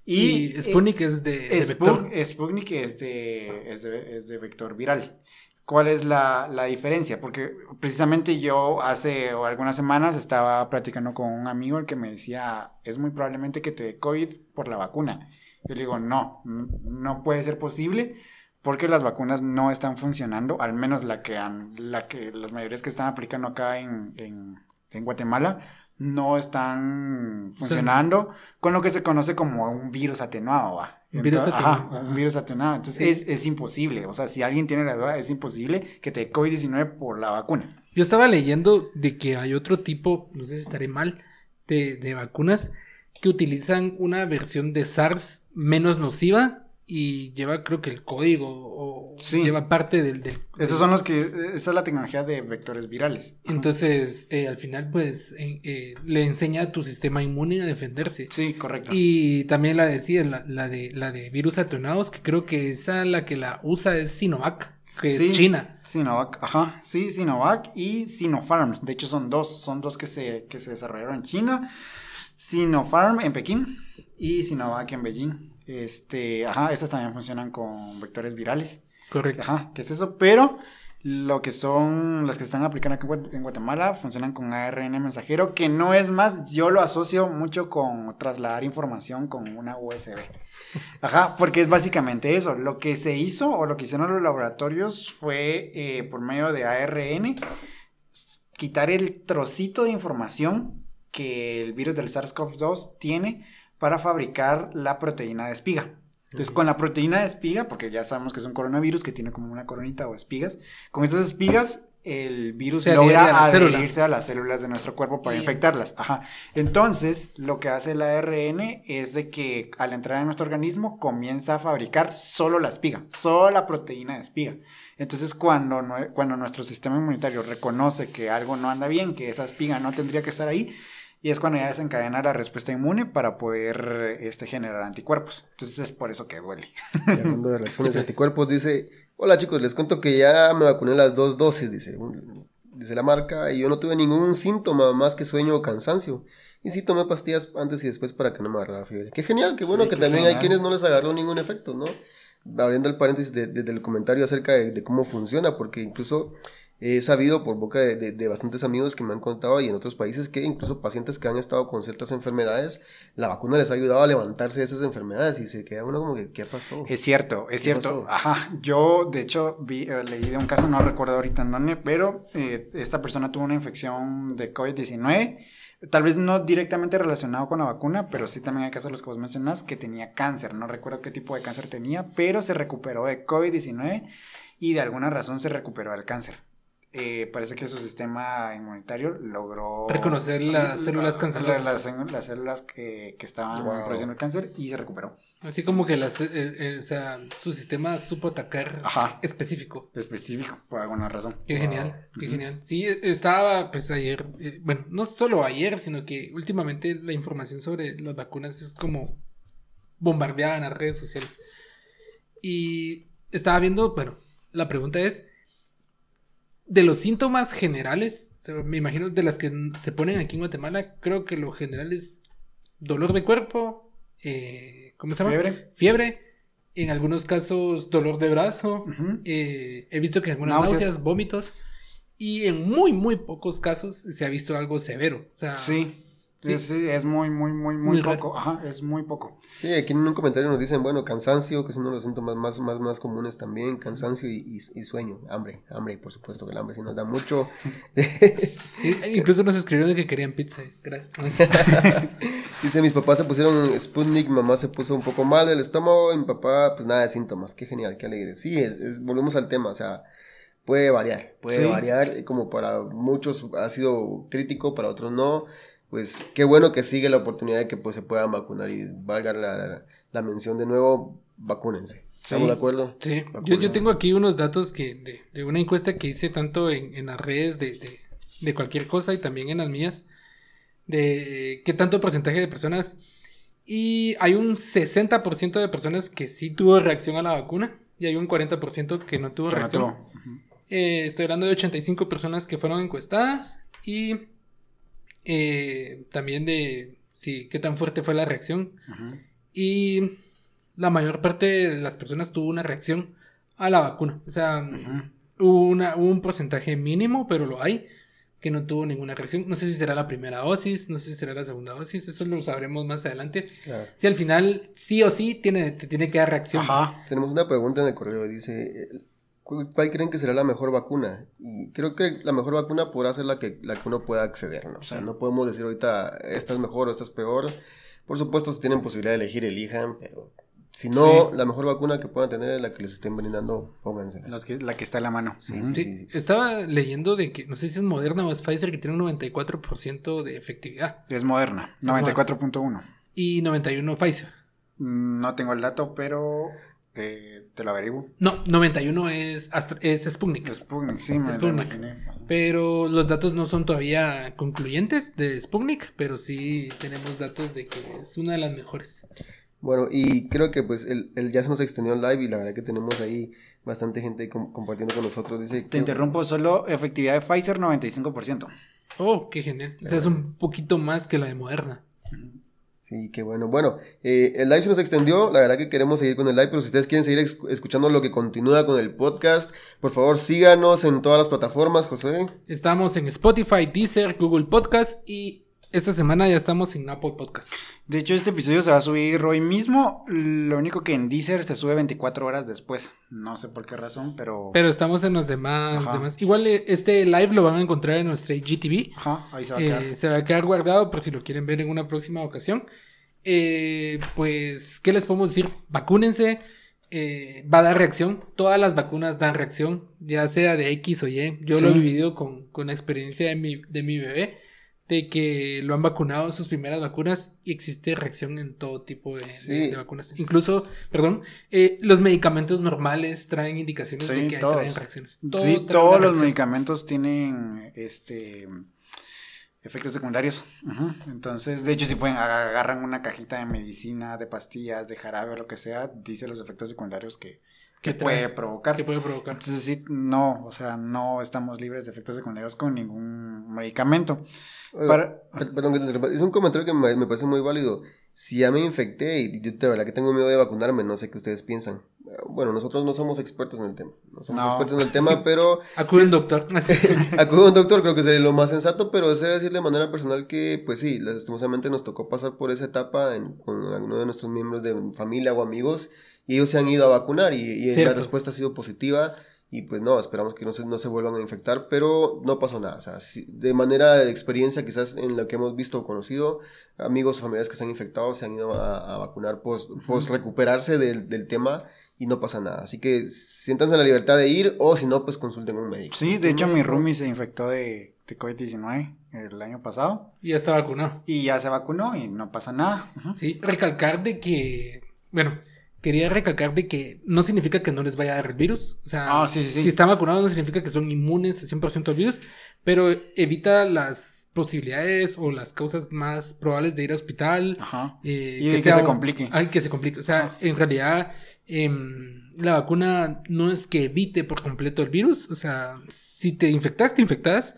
Y, eh, Sputnik es de, de Sput- vector. Sputnik es de, es de, es de vector viral. ¿Cuál es la, la diferencia? Porque precisamente yo hace algunas semanas estaba platicando con un amigo el que me decía, es muy probablemente que te dé COVID por la vacuna. Yo le digo, no, no puede ser posible porque las vacunas no están funcionando, al menos la que, han, la que las mayorías que están aplicando acá en, en, en Guatemala no están funcionando con lo que se conoce como un virus atenuado, ¿va? Un virus Entonces, atenuado, ajá, virus atenuado. Entonces Sí. es, es imposible. O sea, si alguien tiene la duda, es imposible que te dé COVID-19 por la vacuna. Yo estaba leyendo de que hay otro tipo, no sé si estaré mal, de, de vacunas que utilizan una versión de SARS menos nociva y lleva creo que el código o Sí. lleva parte del... del- Esos son los que. Esa es la tecnología de vectores virales. Entonces, eh, al final, pues, eh, eh, le enseña a tu sistema inmune a defenderse. Sí, correcto. Y también la decía, la, la de, la de virus atenuados, que creo que esa la que la usa es Sinovac, que Sí. es China. Sinovac, ajá, sí, Sinovac y Sinopharm. De hecho, son dos, son dos que se, que se desarrollaron en China. Sinopharm en Pekín y Sinovac en Beijing. Este, ajá, esas también funcionan con vectores virales. Correcto. Ajá, ¿qué es eso? Pero lo que son las que están aplicando aquí en Guat- en Guatemala funcionan con ARN mensajero, que no es más, yo lo asocio mucho con trasladar información con una USB. Ajá, porque es básicamente eso. Lo que se hizo o lo que hicieron los laboratorios fue eh, por medio de ARN quitar el trocito de información que el virus del SARS-CoV-2 tiene para fabricar la proteína de espiga. Entonces, con la proteína de espiga, porque ya sabemos que es un coronavirus que tiene como una coronita o espigas, con esas espigas el virus Se adhiere logra a la célula. adherirse a las células de nuestro cuerpo para Y- infectarlas. Ajá. Entonces, lo que hace el ARN es de que al entrar en nuestro organismo comienza a fabricar solo la espiga, solo la proteína de espiga. Entonces, cuando, cuando nuestro sistema inmunitario reconoce que algo no anda bien, que esa espiga no tendría que estar ahí, y es cuando ya desencadena la respuesta inmune para poder este, generar anticuerpos. Entonces, es por eso que duele. Y hablando de reacciones anticuerpos, dice, hola chicos, les cuento que ya me vacuné las dos dosis, dice, dice la marca, y yo no tuve ningún síntoma más que sueño o cansancio. Y sí tomé pastillas antes y después para que no me agarrara la fiebre. Qué genial, qué bueno Sí, que qué también hay quienes no les agarró ningún efecto, ¿no? Abriendo el paréntesis de- desde el comentario acerca de, de cómo funciona, porque incluso he sabido por boca de, de, bastantes amigos que me han contado y en otros países que incluso pacientes que han estado con ciertas enfermedades, la vacuna les ha ayudado a levantarse de esas enfermedades y se queda uno como que, ¿qué pasó? Es cierto, es cierto. Ajá, yo de hecho vi, eh, leí de un caso, no recuerdo ahorita en dónde, pero eh, esta persona tuvo una infección de COVID-19. Tal vez no directamente relacionado con la vacuna, pero sí también hay casos los que vos mencionas que tenía cáncer. No recuerdo qué tipo de cáncer tenía, pero se recuperó de COVID-19 y de alguna razón se recuperó del cáncer. Eh, parece que su sistema inmunitario logró reconocer las células cancerosas. Las, células que, que estaban produciendo el cáncer y se recuperó. Así como que las, eh, eh, o sea, su sistema supo atacar específico. Específico, por alguna razón. Qué genial, qué genial. Sí, estaba pues ayer, bueno, no solo ayer, sino que últimamente la información sobre las vacunas es como bombardeada en las redes sociales. Y estaba viendo, bueno, la pregunta es, de los síntomas generales, me imagino de las que se ponen aquí en Guatemala, creo que lo general es dolor de cuerpo, eh, ¿cómo se llama? Fiebre. Fiebre. En algunos casos dolor de brazo. Eh, he visto que en algunas náuseas. vómitos. Y en muy, muy pocos casos se ha visto algo severo. O sea, sí. Sí, sí, es muy, muy, muy, muy, poco. Ajá, es muy poco. Sí, aquí en un comentario nos dicen, bueno, cansancio, que es uno de los síntomas más, más, más comunes también, cansancio y, y, sueño, hambre, hambre, y por supuesto que el hambre sí nos da mucho. incluso nos escribieron que querían pizza, gracias. Dice, mis papás se pusieron Sputnik, mamá se puso un poco mal del estómago, y mi papá, pues nada de síntomas, qué genial, qué alegre. Sí, es, volvemos al tema, o sea, puede variar, puede variar, como para muchos ha sido crítico, para otros no pues qué bueno que sigue la oportunidad de que pues se puedan vacunar y valga la, mención de nuevo, vacúnense. ¿Estamos de acuerdo? Sí, yo, tengo aquí unos datos que de, una encuesta que hice tanto en, las redes de, cualquier cosa y también en las mías, de qué tanto porcentaje de personas, y hay un 60% de personas que sí tuvo reacción a la vacuna y hay un 40% que no tuvo reacción. Eh, estoy hablando de 85 personas que fueron encuestadas y eh, también de sí, qué tan fuerte fue la reacción. Y la mayor parte de las personas tuvo una reacción a la vacuna. O sea, hubo, una, un porcentaje mínimo, pero lo hay, que no tuvo ninguna reacción. No sé si será la primera dosis, no sé si será la segunda dosis, eso lo sabremos más adelante. Si al final sí o sí tiene, te tiene que dar reacción. Tenemos una pregunta en el correo, dice, ¿Cuál creen que será la mejor vacuna? Y creo que la mejor vacuna podrá ser la que, la que uno pueda acceder, ¿no? O sea, no podemos decir ahorita esta es mejor o esta es peor. Por supuesto, si tienen posibilidad de elegir, elijan, pero si no, la mejor vacuna que puedan tener es la que les estén brindando, pónganse. La que, la que está en la mano. Sí, sí, Estaba leyendo de que, no sé si es Moderna o es Pfizer, que tiene un 94% de efectividad. Es Moderna, 94.1. Y 91 Pfizer. Mm, no tengo el dato, pero eh, te lo averiguo. No, 91 es, es Sputnik. Sputnik, sí, me Sputnik. Pero los datos no son todavía concluyentes de Sputnik, pero sí tenemos datos de que es una de las mejores. Bueno, y creo que pues el, ya se nos extendió el live y la verdad que tenemos ahí bastante gente compartiendo con nosotros. Dice Te interrumpo, solo efectividad de Pfizer 95%. Oh, qué genial. O sea, es un poquito más que la de Moderna. Sí, qué bueno. Bueno, eh, el live se nos extendió. La verdad que queremos seguir con el live, pero si ustedes quieren seguir escuchando lo que continúa con el podcast, por favor síganos en todas las plataformas, José. Estamos en Spotify, Deezer, Google Podcast y esta semana ya estamos en Apple Podcast. De hecho, este episodio se va a subir hoy mismo. Lo único que en Deezer se sube 24 horas después. No sé por qué razón, pero. Pero estamos en los demás. demás. Igual eh, este live lo van a encontrar en nuestra GTV. Ajá, ahí se va a quedar. Eh, se va a quedar guardado por si lo quieren ver en una próxima ocasión. Eh, pues, ¿qué les podemos decir? Vacúnense. va a dar reacción. Todas las vacunas dan reacción, ya sea de X o Y. Yo lo he vivido con, con la experiencia de mi, de mi bebé de que lo han vacunado sus primeras vacunas y existe reacción en todo tipo de, vacunas. Incluso, perdón, eh, los medicamentos normales traen indicaciones de que traen reacciones. sí, todos los medicamentos tienen este efectos secundarios. Entonces, de hecho, si pueden agarran una cajita de medicina, de pastillas, de jarabe o lo que sea, dice los efectos secundarios que, que puede provocar. Que puede provocar. Entonces, sí, no, o sea, no estamos libres de efectos secundarios con ningún medicamento. Perdón, es un comentario que me, parece muy válido. si ya me infecté y yo de verdad que tengo miedo de vacunarme, no sé qué ustedes piensan. Bueno, nosotros no somos expertos en el tema. No somos No. expertos en el tema, pero Acude un doctor. acude un doctor, creo que sería lo más sensato, pero deseo decir de manera personal que, pues sí, lastimosamente nos tocó pasar por esa etapa en- con alguno de nuestros miembros de familia o amigos y ellos se han ido a vacunar y, y la respuesta ha sido positiva y pues no, esperamos que no se, no se vuelvan a infectar, pero no pasó nada. O sea, sí, de manera de experiencia, quizás en lo que hemos visto o conocido, amigos o familiares que se han infectado se han ido a, a vacunar post, post recuperarse del, del tema y no pasa nada. Así que siéntanse en la libertad de ir o si no, pues consulten a un médico. Sí, de hecho mi roomie se infectó de, de COVID-19 el año pasado Y ya está vacunado. y ya se vacunó y no pasa nada. Ujú. Sí, recalcar de que, bueno, quería recalcar de que no significa que no les vaya a dar el virus. O sea, Ah, sí, sí, sí. si están vacunados no significa que son inmunes al 100% al virus, pero evita las posibilidades o las causas más probables de ir a hospital. Ajá. eh, Y de que sea se complique. Ay, que se complique. O sea, en realidad, em, la vacuna no es que evite por completo el virus. O sea, si te infectas, te infectas,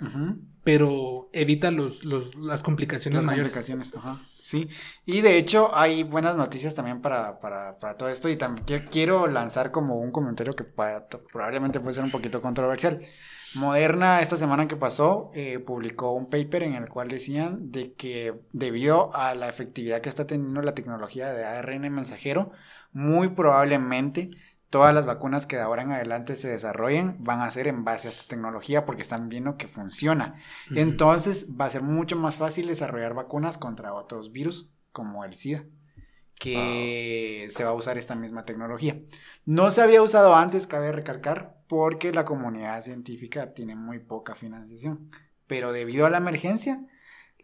pero evita los, los, las complicaciones Las mayores. complicaciones, ajá. Sí. Y de hecho hay buenas noticias también para, para, para todo esto y también quiero, quiero lanzar como un comentario que probablemente puede ser un poquito controversial. Moderna esta semana que pasó eh, publicó un paper en el cual decían de que debido a la efectividad que está teniendo la tecnología de ARN mensajero, muy probablemente todas las vacunas que de ahora en adelante se desarrollen van a ser en base a esta tecnología porque están viendo que funciona. Entonces va a ser mucho más fácil desarrollar vacunas contra otros virus como el SIDA, que se va a usar esta misma tecnología. No se había usado antes, cabe recalcar, porque la comunidad científica tiene muy poca financiación. Pero debido a la emergencia,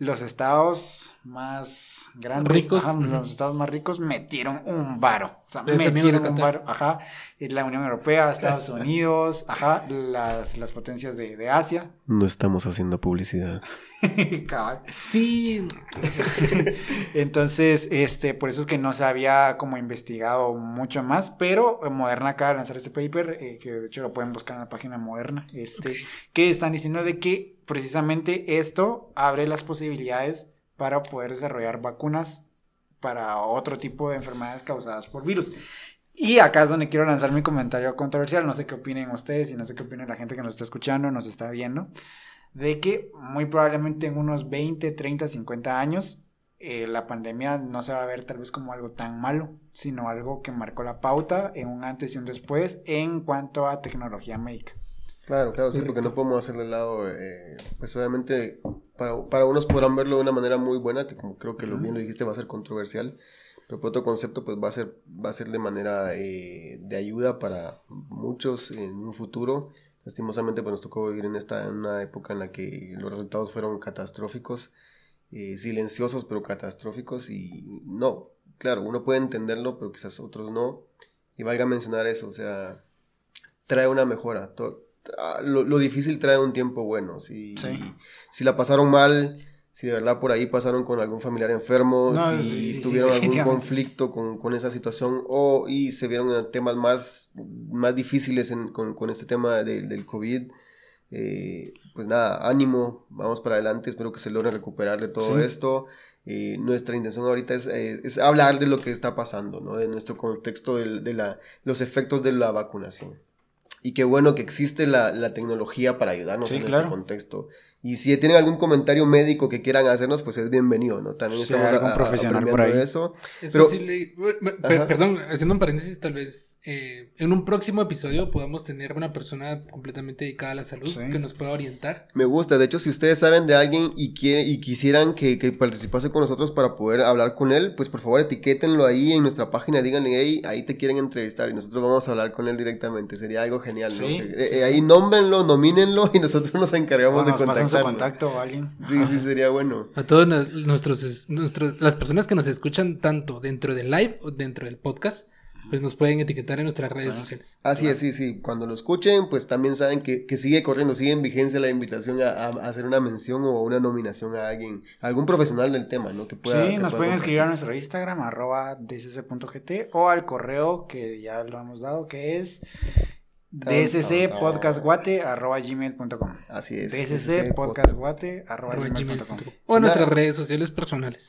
los estados más grandes, Ricos, ajá, los estados más ricos metieron un varo. O sea, metieron un varo. Ajá. La Unión Europea, Estados Unidos, ajá, las, las potencias de, de Asia. No estamos haciendo publicidad. Cabal. Sí, Entonces, este, por eso es que no se había como investigado mucho más, pero Moderna acaba de lanzar este paper, eh, que de hecho lo pueden buscar en la página Moderna, este, que están diciendo de que precisamente esto abre las posibilidades para poder desarrollar vacunas para otro tipo de enfermedades causadas por virus. Y acá es donde quiero lanzar mi comentario controversial, no sé qué opinen ustedes y no sé qué opinen la gente que nos está escuchando, nos está viendo, de que muy probablemente en unos 20, 30, 50 años eh, la pandemia no se va a ver tal vez como algo tan malo, sino algo que marcó la pauta en un antes y un después en cuanto a tecnología médica. Claro, claro, sí, porque no podemos hacerle lado, eh, pues obviamente para, para unos podrán verlo de una manera muy buena, que como creo que lo bien lo dijiste va a ser controversial, pero por otro concepto pues va a ser, va a ser de manera eh, de ayuda para muchos en un futuro. Lastimosamente pues nos tocó vivir en esta en una época en la que los resultados fueron catastróficos, eh, silenciosos pero catastróficos y no, claro, uno puede entenderlo, pero quizás otros no. Y valga mencionar eso, o sea, trae una mejora. Lo, lo difícil trae un tiempo bueno. Si, Sí. si la pasaron mal, si de verdad por ahí pasaron con algún familiar enfermo, No, si sí, sí, tuvieron algún conflicto con, con esa situación o y se vieron en temas más, más difíciles en- con, con este tema de- del COVID. eh, pues nada, ánimo, vamos para adelante, espero que se logre recuperar de todo esto. Eh, nuestra intención ahorita es, eh, es hablar de lo que está pasando, ¿no? De nuestro contexto del- de, la, los efectos de la vacunación. Y qué bueno que existe la, la tecnología para ayudarnos Sí, en claro. este contexto. Y si tienen algún comentario médico que quieran hacernos, pues es bienvenido, ¿no? También Sí, estamos algún a- profesional por ahí. eso. Es Pero- posible, per- perdón, haciendo un paréntesis, tal vez eh, en un próximo episodio podamos tener una persona completamente dedicada a la salud Sí. que nos pueda orientar. Me gusta, de hecho, si ustedes saben de alguien y, quiere, y quisieran que, que participase con nosotros para poder hablar con él, pues por favor etiquétenlo ahí en nuestra página, díganle, hey, ahí te quieren entrevistar y nosotros vamos a hablar con él directamente, sería algo genial, ¿no? Sí, Eh, sí, eh, ahí nómbrenlo, nomínenlo y nosotros nos encargamos de pasan su contacto o alguien. Sí, sí, sería bueno. A todos nos- nuestros, nuestros, las personas que nos escuchan tanto dentro del live o dentro del podcast, pues nos pueden etiquetar en nuestras redes sociales. Así es, sí, sí. Cuando lo escuchen, pues también saben que, que sigue corriendo, sigue en vigencia la invitación a, a- a hacer una mención o una nominación a alguien, a algún profesional del tema, ¿no? Que pueda. sí, que nos pueda pueden escribir a nuestro Instagram, arroba dcc.gt o al correo que ya lo hemos dado, que es gmail.com. Así es. gmail.com. O en nuestras redes sociales personales.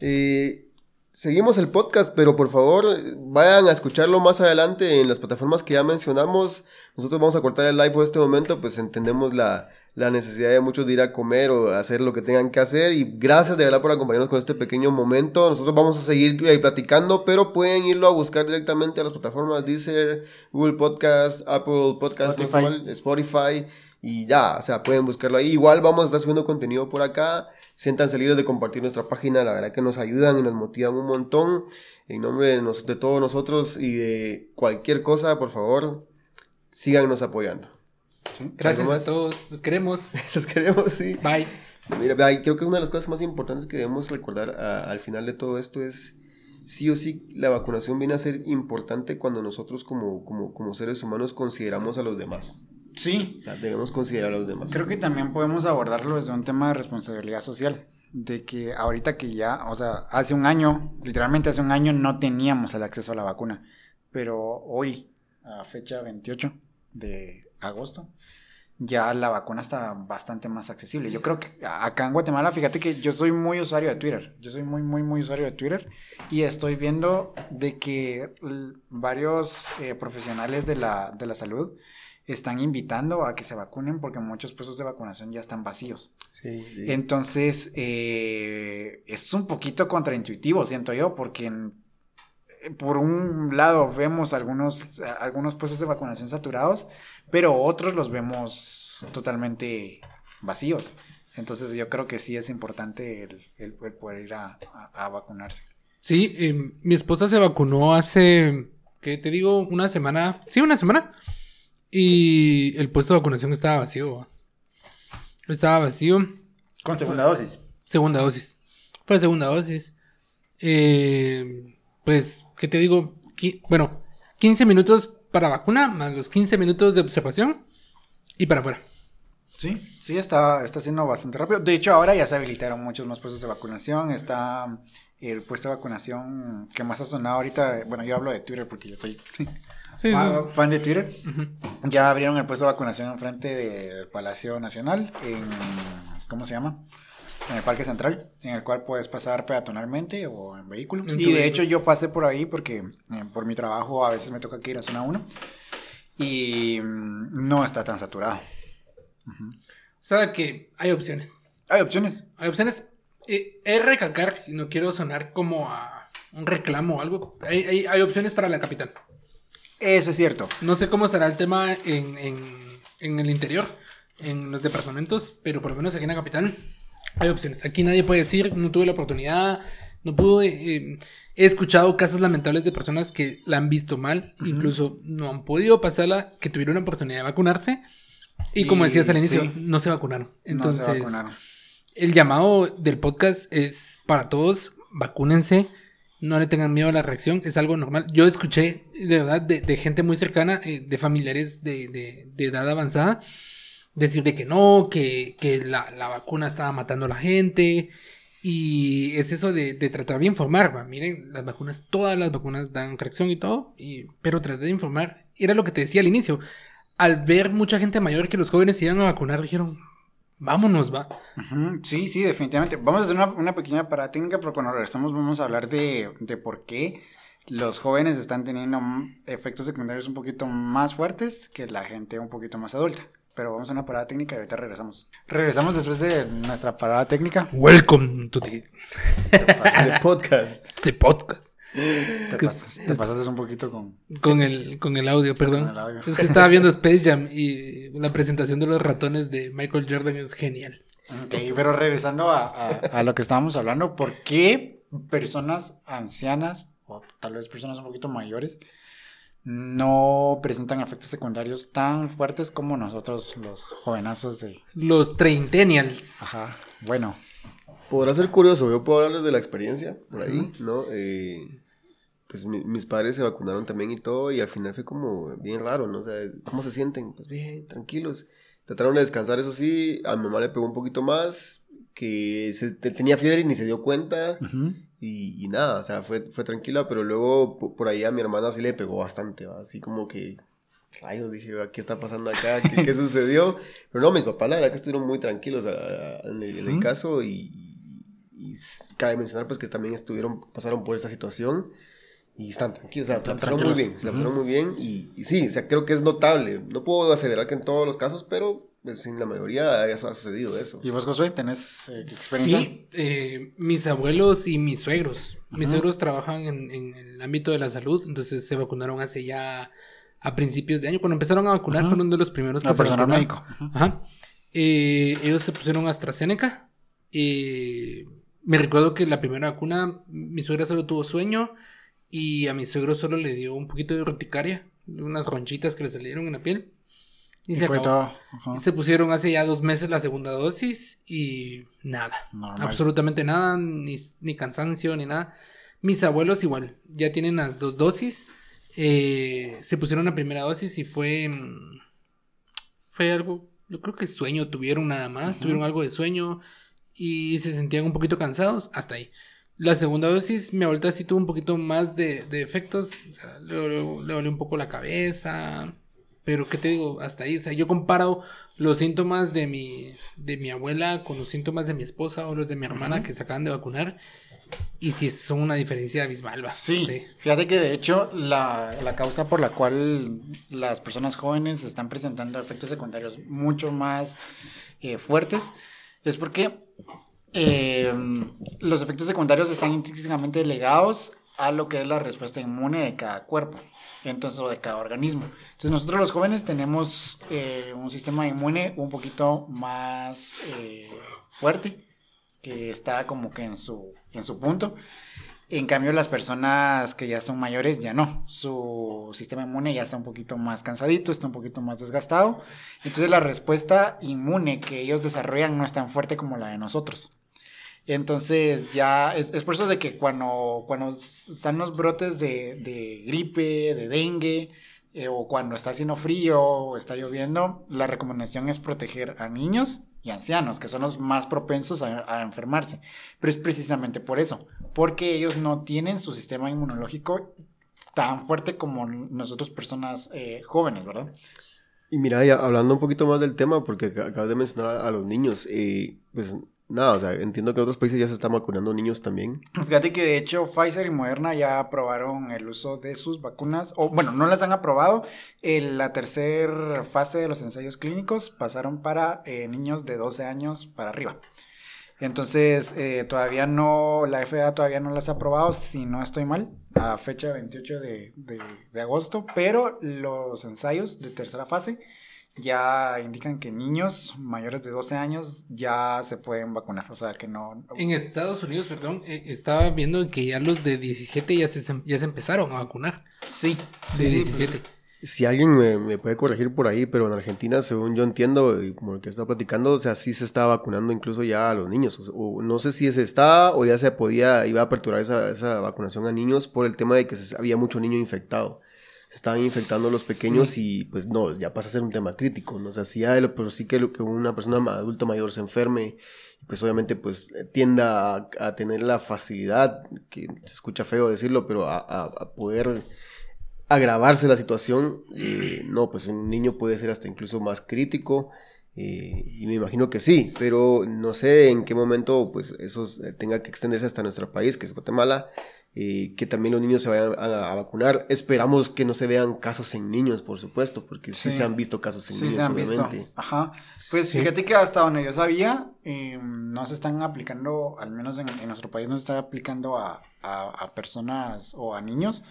Eh, seguimos el podcast, pero por favor vayan a escucharlo más adelante en las plataformas que ya mencionamos. Nosotros vamos a cortar el live por este momento, pues entendemos la, la necesidad de muchos de ir a comer o hacer lo que tengan que hacer. Y gracias de verdad por acompañarnos con este pequeño momento. Nosotros vamos a seguir ahí platicando, pero pueden irlo a buscar directamente a las plataformas Deezer, Google Podcast, Apple Podcast, Spotify. Spotify y ya, o sea, pueden buscarlo ahí. Igual vamos a estar subiendo contenido por acá. Sientan libres de compartir nuestra página, la verdad que nos ayudan y nos motivan un montón. En nombre de, de todos nosotros y de cualquier cosa, por favor, síganos apoyando. Gracias a todos. Los queremos. Los queremos, sí. Bye. Mira, creo que una de las cosas más importantes que debemos recordar al final de todo esto es, sí o sí, la vacunación viene a ser importante cuando nosotros como, como, como seres humanos consideramos a los demás. Sí. O sea, debemos considerar a los demás. Creo que también podemos abordarlo desde un tema de responsabilidad social. De que ahorita que ya, o sea, hace un año, literalmente hace un año no teníamos el acceso a la vacuna. Pero hoy, a fecha 28 de agosto, ya la vacuna está bastante más accesible. Yo creo que acá en Guatemala, fíjate que yo soy muy usuario de Twitter. Yo soy muy, muy, muy usuario de Twitter. Y estoy viendo de que varios eh, profesionales de la, de la salud están invitando a que se vacunen porque muchos puestos de vacunación ya están vacíos. Sí, Entonces, eh, es un poquito contraintuitivo, siento yo, porque por un lado vemos algunos, algunos puestos de vacunación saturados, pero otros los vemos totalmente vacíos. Entonces yo creo que sí es importante el, poder ir a, vacunarse. Sí, em, mi esposa se vacunó hace, ¿qué te digo? Una semana. Sí, una semana. Y el puesto de vacunación estaba vacío. Estaba vacío. ¿Con segunda dosis? Segunda dosis. Fue segunda dosis. Eh, pues, ¿qué te digo? bueno, 15 minutos para vacuna, más los 15 minutos de observación y para afuera. Sí, sí, está, está siendo bastante rápido. De hecho, ahora ya se habilitaron muchos más puestos de vacunación. Está el puesto de vacunación que más ha sonado ahorita. Bueno, yo hablo de Twitter porque yo soy fan, de Twitter. Ya abrieron el puesto de vacunación enfrente del Palacio Nacional. En, ¿Cómo se llama? En el Parque Central, en el cual puedes pasar peatonalmente o en vehículo. y de hecho yo pasé por ahí porque eh, por mi trabajo a veces me toca que ir a zona 1 y mm, no está tan saturado. O sea que hay opciones. Hay opciones. Hay opciones. Eh, es recalcar, y no quiero sonar como a un reclamo o algo, hay, hay, opciones para la capital. Eso es cierto. No sé cómo será el tema en, en, en el interior, en los departamentos, pero por lo menos aquí en la capital hay opciones. Aquí nadie puede decir, no tuve la oportunidad, no pude. Eh, he escuchado casos lamentables de personas que la han visto mal, incluso no han podido pasarla, que tuvieron la oportunidad de vacunarse. Y, como decías al inicio, no se vacunaron. Entonces, el llamado del podcast es para todos, vacúnense, no le tengan miedo a la reacción, es algo normal. Yo escuché de verdad de, gente muy cercana, eh, de familiares de, de edad avanzada, decir de que no, que, que la, la, vacuna estaba matando a la gente. Y es eso de, de tratar de informar, miren, las vacunas, todas las vacunas dan reacción y todo, y, pero tratar de informar. Era lo que te decía al inicio. Al ver mucha gente mayor que los jóvenes se iban a vacunar, dijeron, vámonos, va. Sí, sí, definitivamente. Vamos a hacer una, una, pequeña parada técnica, pero cuando regresamos vamos a hablar de, de por qué los jóvenes están teniendo efectos secundarios un poquito más fuertes que la gente un poquito más adulta. Pero vamos a una parada técnica y ahorita regresamos. Regresamos después de nuestra parada técnica. Welcome to the, podcast. The podcast. Te, pasaste un poquito con... Con el, con el audio, perdón. Es que estaba viendo Space Jam y la presentación de los ratones de Michael Jordan es genial. Ok, pero regresando a, a lo que estábamos hablando, ¿por qué personas ancianas o tal vez personas un poquito mayores no presentan efectos secundarios tan fuertes como nosotros los jovenazos de... Los treintennials. Ajá, bueno. Podrá ser curioso, yo puedo hablarles de la experiencia por ahí, ¿no? Eh, pues mis padres se vacunaron también y todo, y al final fue como bien raro, ¿no? O sea, ¿cómo se sienten? Pues bien, tranquilos. Trataron de descansar, eso sí, a mi mamá le pegó un poquito más, que se, tenía fiebre y ni se dio cuenta. Y, nada, o sea, fue, fue tranquila, pero luego por ahí a mi hermana sí le pegó bastante, así como que, rayos, dije, ¿qué está pasando acá? ¿Qué, sucedió? Pero no, mis papás la verdad que estuvieron muy tranquilos en, el, caso y, y cabe mencionar pues que también estuvieron, pasaron por esa situación y están tranquilos, o sea, trataron muy bien, se trataron muy bien y, y, sí, o sea, creo que es notable. No puedo aseverar que en todos los casos, pero pues, en la mayoría eso ha sucedido eso. ¿Y vos, Josué, tenés eh, experiencia? Sí, eh, mis abuelos y mis suegros. Mis suegros trabajan en, en, el ámbito de la salud, entonces se vacunaron hace ya a principios de año. Cuando empezaron a vacunar, fueron de los primeros que la se personal médico. Ajá. Eh, ellos se pusieron AstraZeneca. Eh, me recuerdo que la primera vacuna, mi suegra solo tuvo sueño y a mi suegro solo le dio un poquito de urticaria, unas ronchitas que le salieron en la piel. Y, se, se pusieron hace ya dos meses la segunda dosis y nada, absolutamente nada, ni, ni, cansancio ni nada. Mis abuelos igual, ya tienen las dos dosis. Eh, se pusieron la primera dosis y fue, mm, fue algo, yo creo que sueño tuvieron nada más, tuvieron algo de sueño y se sentían un poquito cansados, hasta ahí. La segunda dosis, mi abuelita sí tuvo un poquito más de, de efectos. O sea, le, le, dolió un poco la cabeza. Pero, ¿qué te digo? Hasta ahí. O sea, yo comparo los síntomas de mi, de mi abuela con los síntomas de mi esposa o los de mi hermana que se acaban de vacunar. Y sí, son una diferencia abismal. ¿va? Sí, fíjate que de hecho la, la, causa por la cual las personas jóvenes están presentando efectos secundarios mucho más eh, fuertes es porque eh, los efectos secundarios están intrínsecamente ligados a lo que es la respuesta inmune de cada cuerpo, entonces, o de cada organismo. Entonces, nosotros los jóvenes tenemos eh, un sistema inmune un poquito más eh, fuerte, que está como que en su, en su punto. En cambio, las personas que ya son mayores ya no. Su sistema inmune ya está un poquito más cansadito, está un poquito más desgastado. Entonces la respuesta inmune que ellos desarrollan no es tan fuerte como la de nosotros. Entonces ya es, por eso de que cuando, cuando están los brotes de, de gripe, de dengue, eh, o cuando está haciendo frío o está lloviendo, la recomendación es proteger a niños y ancianos, que son los más propensos a, enfermarse. Pero es precisamente por eso, porque ellos no tienen su sistema inmunológico tan fuerte como nosotros personas eh, jóvenes, ¿verdad? Y mira, ya hablando un poquito más del tema, porque acabas de mencionar a los niños, eh, pues Nada, o sea, entiendo que en otros países ya se están vacunando niños también. Fíjate que de hecho Pfizer y Moderna ya aprobaron el uso de sus vacunas, o bueno, no las han aprobado. En la tercera fase de los ensayos clínicos pasaron para eh, niños de 12 años para arriba. Entonces, eh, todavía no, la FDA todavía no las ha aprobado, si no estoy mal, a fecha 28 de, de, de agosto, pero los ensayos de tercera fase ya indican que niños mayores de 12 años ya se pueden vacunar, o sea que no... En Estados Unidos, perdón, eh, estaba viendo que ya los de 17 ya se, ya se empezaron a vacunar. Sí, sí, 17. Si alguien me, puede corregir por ahí, pero en Argentina, según yo entiendo, y como el que está platicando, o sea, sí se está vacunando incluso ya a los niños. O, no sé si se está o ya se podía, iba a aperturar esa, esa vacunación a niños por el tema de que había mucho niño infectado estaban infectando los pequeños y pues no, ya pasa a ser un tema crítico, ¿no? O sea, sí hay, pero sí que, que una persona adulta mayor se enferme, pues obviamente pues tienda a, tener la facilidad, que se escucha feo decirlo, pero a, a, poder agravarse la situación, eh, no, pues un niño puede ser hasta incluso más crítico, eh, y me imagino que sí, pero no sé en qué momento pues eso tenga que extenderse hasta nuestro país, que es Guatemala, eh, que también los niños se vayan a, vacunar. Esperamos que no se vean casos en niños, por supuesto, porque sí, se han visto casos en niños, se han obviamente. Visto. Ajá. Pues fíjate que hasta donde yo sabía, eh, no se están aplicando, al menos en, nuestro país, no se está aplicando a, a, personas o a niños.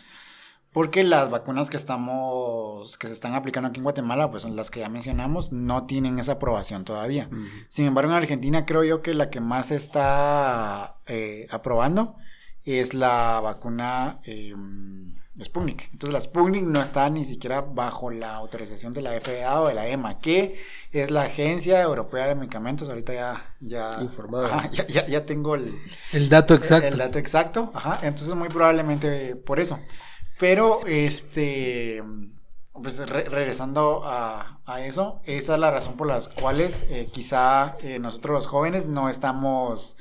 Porque las vacunas que estamos, que se están aplicando aquí en Guatemala, pues son las que ya mencionamos, no tienen esa aprobación todavía. Sin embargo, en Argentina creo yo que la que más se está eh, aprobando es la vacuna eh, Sputnik. Entonces la Sputnik no está ni siquiera bajo la autorización de la FDA o de la EMA, que es la Agencia Europea de Medicamentos. Ahorita ya ya, ya, ya, tengo el, el dato exacto. El, dato exacto, ajá. Entonces muy probablemente por eso. Pero este pues regresando a, a, eso, esa es la razón por las cuales eh, quizá eh, nosotros los jóvenes no estamos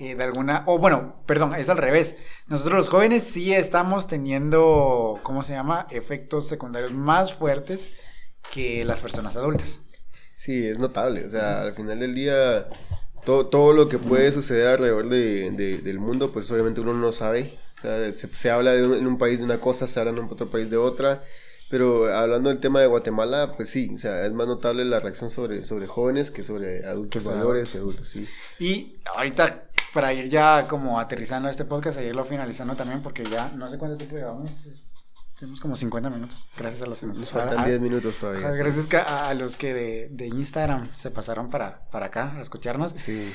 eh, de alguna, o bueno, perdón, es al revés. Nosotros los jóvenes sí estamos teniendo, ¿cómo se llama? Efectos secundarios más fuertes que las personas adultas. Sí, es notable. O sea, al final del día, todo, todo lo que puede suceder alrededor de, de- del mundo, pues obviamente uno no sabe. O sea, se, se habla de un- en un país de una cosa, se habla en otro país de otra. Pero hablando del tema de Guatemala, pues sí, o sea, es más notable la reacción sobre, sobre jóvenes que sobre adultos mayores y adultos, sí. Y ahorita, para ir ya como aterrizando este podcast, a irlo finalizando también, porque ya no sé cuánto tiempo llevamos. es- tenemos como 50 minutos, gracias a los que nos Nos faltan a- 10 minutos todavía. Sí. Gracias a, a los que de, de Instagram se pasaron para, para acá a escucharnos. Sí.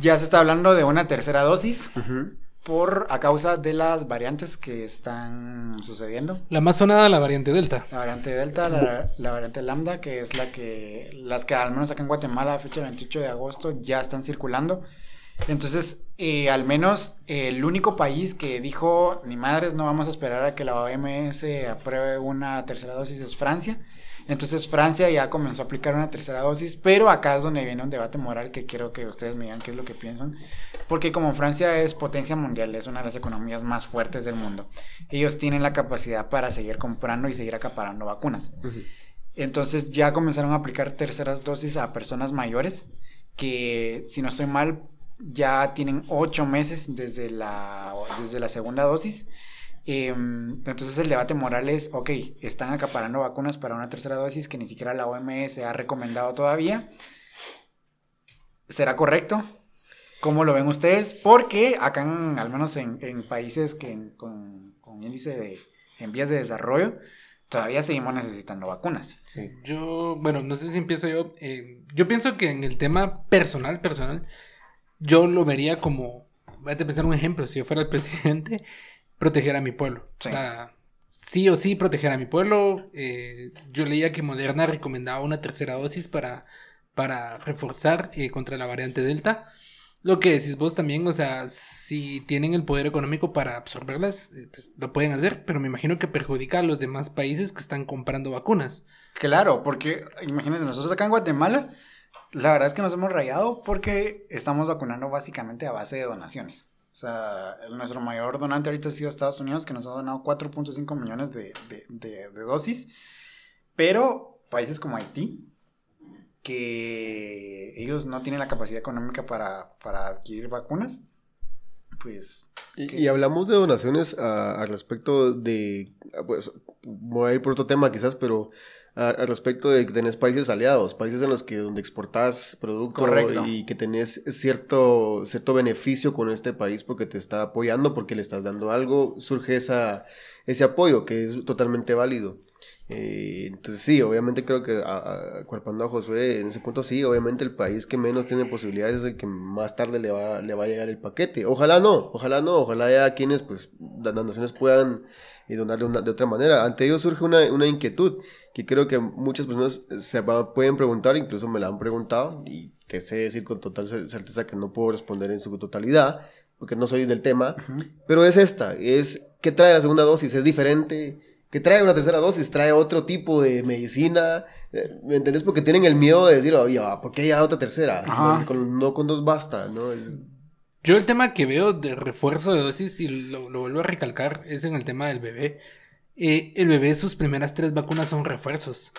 Ya se está hablando de una tercera dosis por a causa de las variantes que están sucediendo. La más sonada, la variante Delta. La variante Delta, la, la variante Lambda, que es la que las que al menos acá en Guatemala a fecha 28 de agosto ya están circulando. Entonces, eh, al menos eh, el único país que dijo, ni madres, no vamos a esperar a que la OMS apruebe una tercera dosis es Francia. Entonces Francia ya comenzó a aplicar una tercera dosis, pero acá es donde viene un debate moral que quiero que ustedes me digan qué es lo que piensan. Porque como Francia es potencia mundial, es una de las economías más fuertes del mundo, ellos tienen la capacidad para seguir comprando y seguir acaparando vacunas. Entonces ya comenzaron a aplicar terceras dosis a personas mayores que, si no estoy mal, ya tienen ocho meses desde la, desde la segunda dosis. Em, entonces el debate moral es, ok, están acaparando vacunas para una tercera dosis que ni siquiera la OMS ha recomendado todavía. ¿Será correcto? ¿Cómo lo ven ustedes? Porque acá, en- al menos en, países que en- con, con índice en vías de desarrollo, todavía seguimos necesitando vacunas. Sí. Yo, bueno, no sé si empiezo yo. eh, yo pienso que en el tema personal, personal, yo lo vería como, voy a pensar un ejemplo, si yo fuera el presidente, proteger a mi pueblo. Sí. O sea, sí o sí proteger a mi pueblo. eh, yo leía que Moderna recomendaba una tercera dosis para, para reforzar eh, contra la variante Delta. Lo que decís vos también, o sea, si tienen el poder económico para absorberlas, eh, pues lo pueden hacer, pero me imagino que perjudica a los demás países que están comprando vacunas. Claro, porque imagínate, nosotros acá en Guatemala, la verdad es que nos hemos rayado porque estamos vacunando básicamente a base de donaciones. O sea, nuestro mayor donante ahorita ha sido Estados Unidos, que nos ha donado 4.5 millones de, de- de- de dosis. Pero países como Haití, que ellos no tienen la capacidad económica para, para adquirir vacunas, pues Y, y hablamos de donaciones a- al respecto de, ah, pues, voy a ir por otro tema quizás, pero al respecto de que tenés países aliados, países en los que donde exportás producto Correcto. y que tenés cierto, cierto beneficio con este país porque te está apoyando, porque le estás dando algo, surge esa, ese apoyo que es totalmente válido. Eh, entonces sí, obviamente creo que a, a- a Josué en ese punto sí, obviamente el país que menos tiene posibilidades es el que más tarde le va, le va a llegar el paquete. Ojalá no, ojalá no, ojalá haya quienes pues las naciones puedan eh, donar de, una- de otra manera. Ante ello surge una, una inquietud que creo que muchas personas se va- pueden preguntar, incluso me la han preguntado y te sé decir con total cer- certeza que no puedo responder en su totalidad porque no soy del tema, pero es esta, es ¿qué trae la segunda dosis? ¿Es diferente? ¿Qué trae una tercera dosis? ¿Trae otro tipo de medicina? Eh, ¿Me entendés? Porque tienen el miedo de decir, oye, ah, ¿por qué hay otra tercera? No, con, no con dos basta, ¿no? Es- Yo el tema que veo de refuerzo de dosis, y lo, lo vuelvo a recalcar, es en el tema del bebé. Eh, el bebé, sus primeras tres vacunas son refuerzos.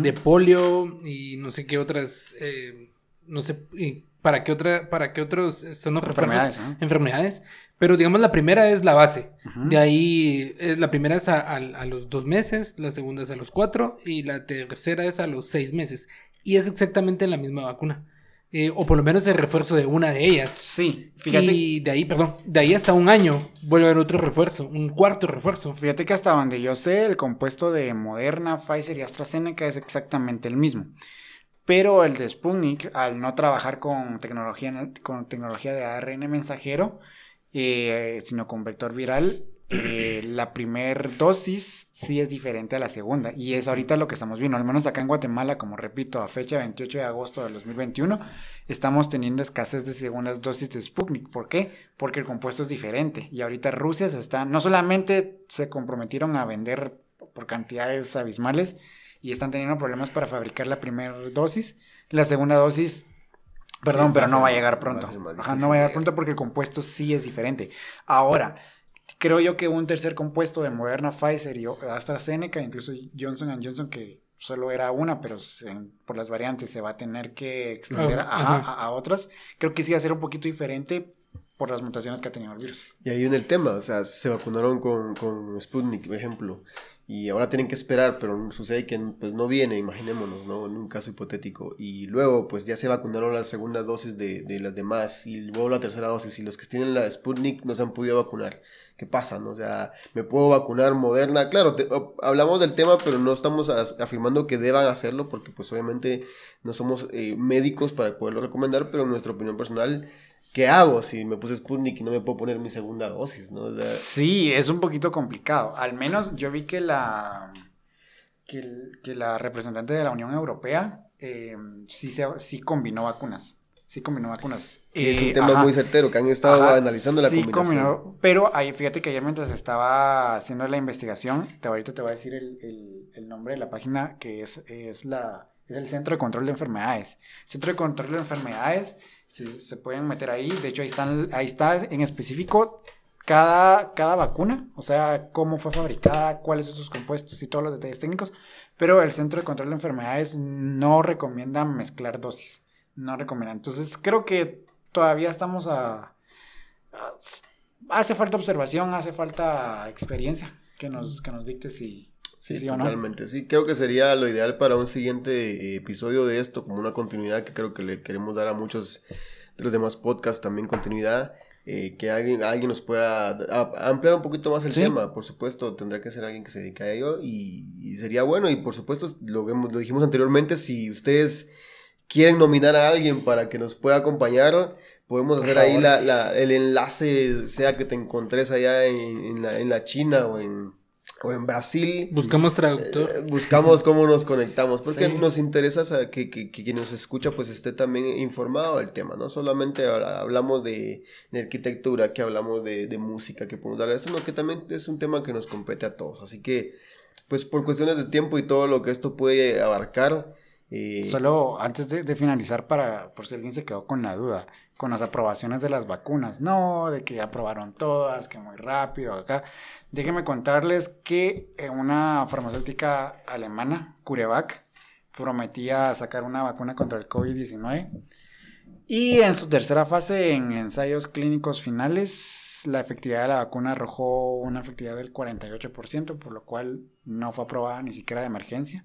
De polio y no sé qué otras, eh, no sé, y para qué otra, para qué otros son los refuerzos. Enfermedades. Pero digamos la primera es la base. De ahí, eh, la primera es a, a- a los dos meses, la segunda es a los cuatro y la tercera es a los seis meses. Y es exactamente la misma vacuna. Eh, o por lo menos el refuerzo de una de ellas. Sí, fíjate. Y de ahí, perdón, de ahí hasta un año vuelve a haber otro refuerzo, un cuarto refuerzo. Fíjate que hasta donde yo sé, el compuesto de Moderna, Pfizer y AstraZeneca es exactamente el mismo. Pero el de Sputnik, al no trabajar con tecnología, con tecnología de ARN mensajero, eh, sino con vector viral, eh, la primer dosis sí es diferente a la segunda. Y es ahorita lo que estamos viendo, al menos acá en Guatemala, como repito, a fecha 28 de agosto del 2021, estamos teniendo escasez de segundas dosis de Sputnik. ¿Por qué? Porque el compuesto es diferente. Y ahorita Rusia se está, no solamente se comprometieron a vender por cantidades abismales y están teniendo problemas para fabricar la primera dosis, la segunda dosis Perdón, Sí, pero va no ser- va a llegar va a pronto. Ajá, no va a llegar pronto porque el compuesto sí es diferente. Ahora, creo yo que un tercer compuesto de Moderna, Pfizer y AstraZeneca, incluso Johnson Johnson, que solo era una, pero por las variantes se va a tener que extender Ah, a, a- a otras, creo que sí va a ser un poquito diferente por las mutaciones que ha tenido el virus. Y ahí viene el tema, o sea, se vacunaron con, con Sputnik, por ejemplo, y ahora tienen que esperar, pero sucede que pues no viene, imaginémonos, ¿no? En un caso hipotético. Y luego, pues ya se vacunaron la segunda dosis de, de las demás, y luego la tercera dosis, y los que tienen la Sputnik no se han podido vacunar. ¿Qué pasa? O sea, ¿me puedo vacunar Moderna? Claro, te- hablamos del tema, pero no estamos afirmando que deban hacerlo, porque pues obviamente no somos eh, médicos para poderlo recomendar, pero en nuestra opinión personal... ¿Qué hago si me puse Sputnik y no me puedo poner mi segunda dosis? ¿no? O sea, Sí, es un poquito complicado. Al menos yo vi que la, que, el- que la representante de la Unión Europea eh, sí, se, sí combinó vacunas. Sí combinó vacunas. es Eh, un tema ajá. muy certero, que han estado Ajá, analizando la sí, combinación. combinó, pero ahí, fíjate que ayer mientras estaba haciendo la investigación, te, ahorita te voy a decir el, el- el nombre de la página que es, es, la, es el Centro de Control de Enfermedades. Centro de Control de Enfermedades, se, pueden meter ahí, de hecho ahí, están, ahí está en específico cada, cada vacuna, o sea, cómo fue fabricada, cuáles son sus compuestos y todos los detalles técnicos, pero el Centro de Control de Enfermedades no recomienda mezclar dosis, no recomienda. Entonces creo que todavía estamos a... a- hace falta observación, hace falta experiencia que nos, que nos dicte si... Sí, totalmente. Sí, creo que sería lo ideal para un siguiente eh, episodio de esto, como una continuidad que creo que le queremos dar a muchos de los demás podcasts también continuidad. eh, que alguien, alguien nos pueda a- ampliar un poquito más el Sí. tema, por supuesto, tendrá que ser alguien que se dedique a ello y, y sería bueno y por supuesto lo, dijimos anteriormente, si ustedes quieren nominar a alguien para que nos pueda acompañar, podemos Por hacer ahí la, la- el enlace, sea que te encontres allá en, en la, en la China o en, o en Brasil. Buscamos traductor. Eh, buscamos cómo nos conectamos, porque Sí. nos interesa sa- que, que, que quien nos escucha pues esté también informado del tema, no solamente habla- hablamos de, de arquitectura, que hablamos de, de música, que podemos darle, sino que también es un tema que nos compete a todos, así que pues por cuestiones de tiempo y todo lo que esto puede abarcar, eh, Solo antes de, de finalizar, para por si alguien se quedó con la duda, con las aprobaciones de las vacunas, no, de que aprobaron todas, que muy rápido acá. Déjenme contarles que eh, una farmacéutica alemana, CureVac, prometía sacar una vacuna contra el COVID-19 y en su tercera fase, en ensayos clínicos finales, la efectividad de la vacuna arrojó una efectividad del 48%, por lo cual no fue aprobada ni siquiera de emergencia.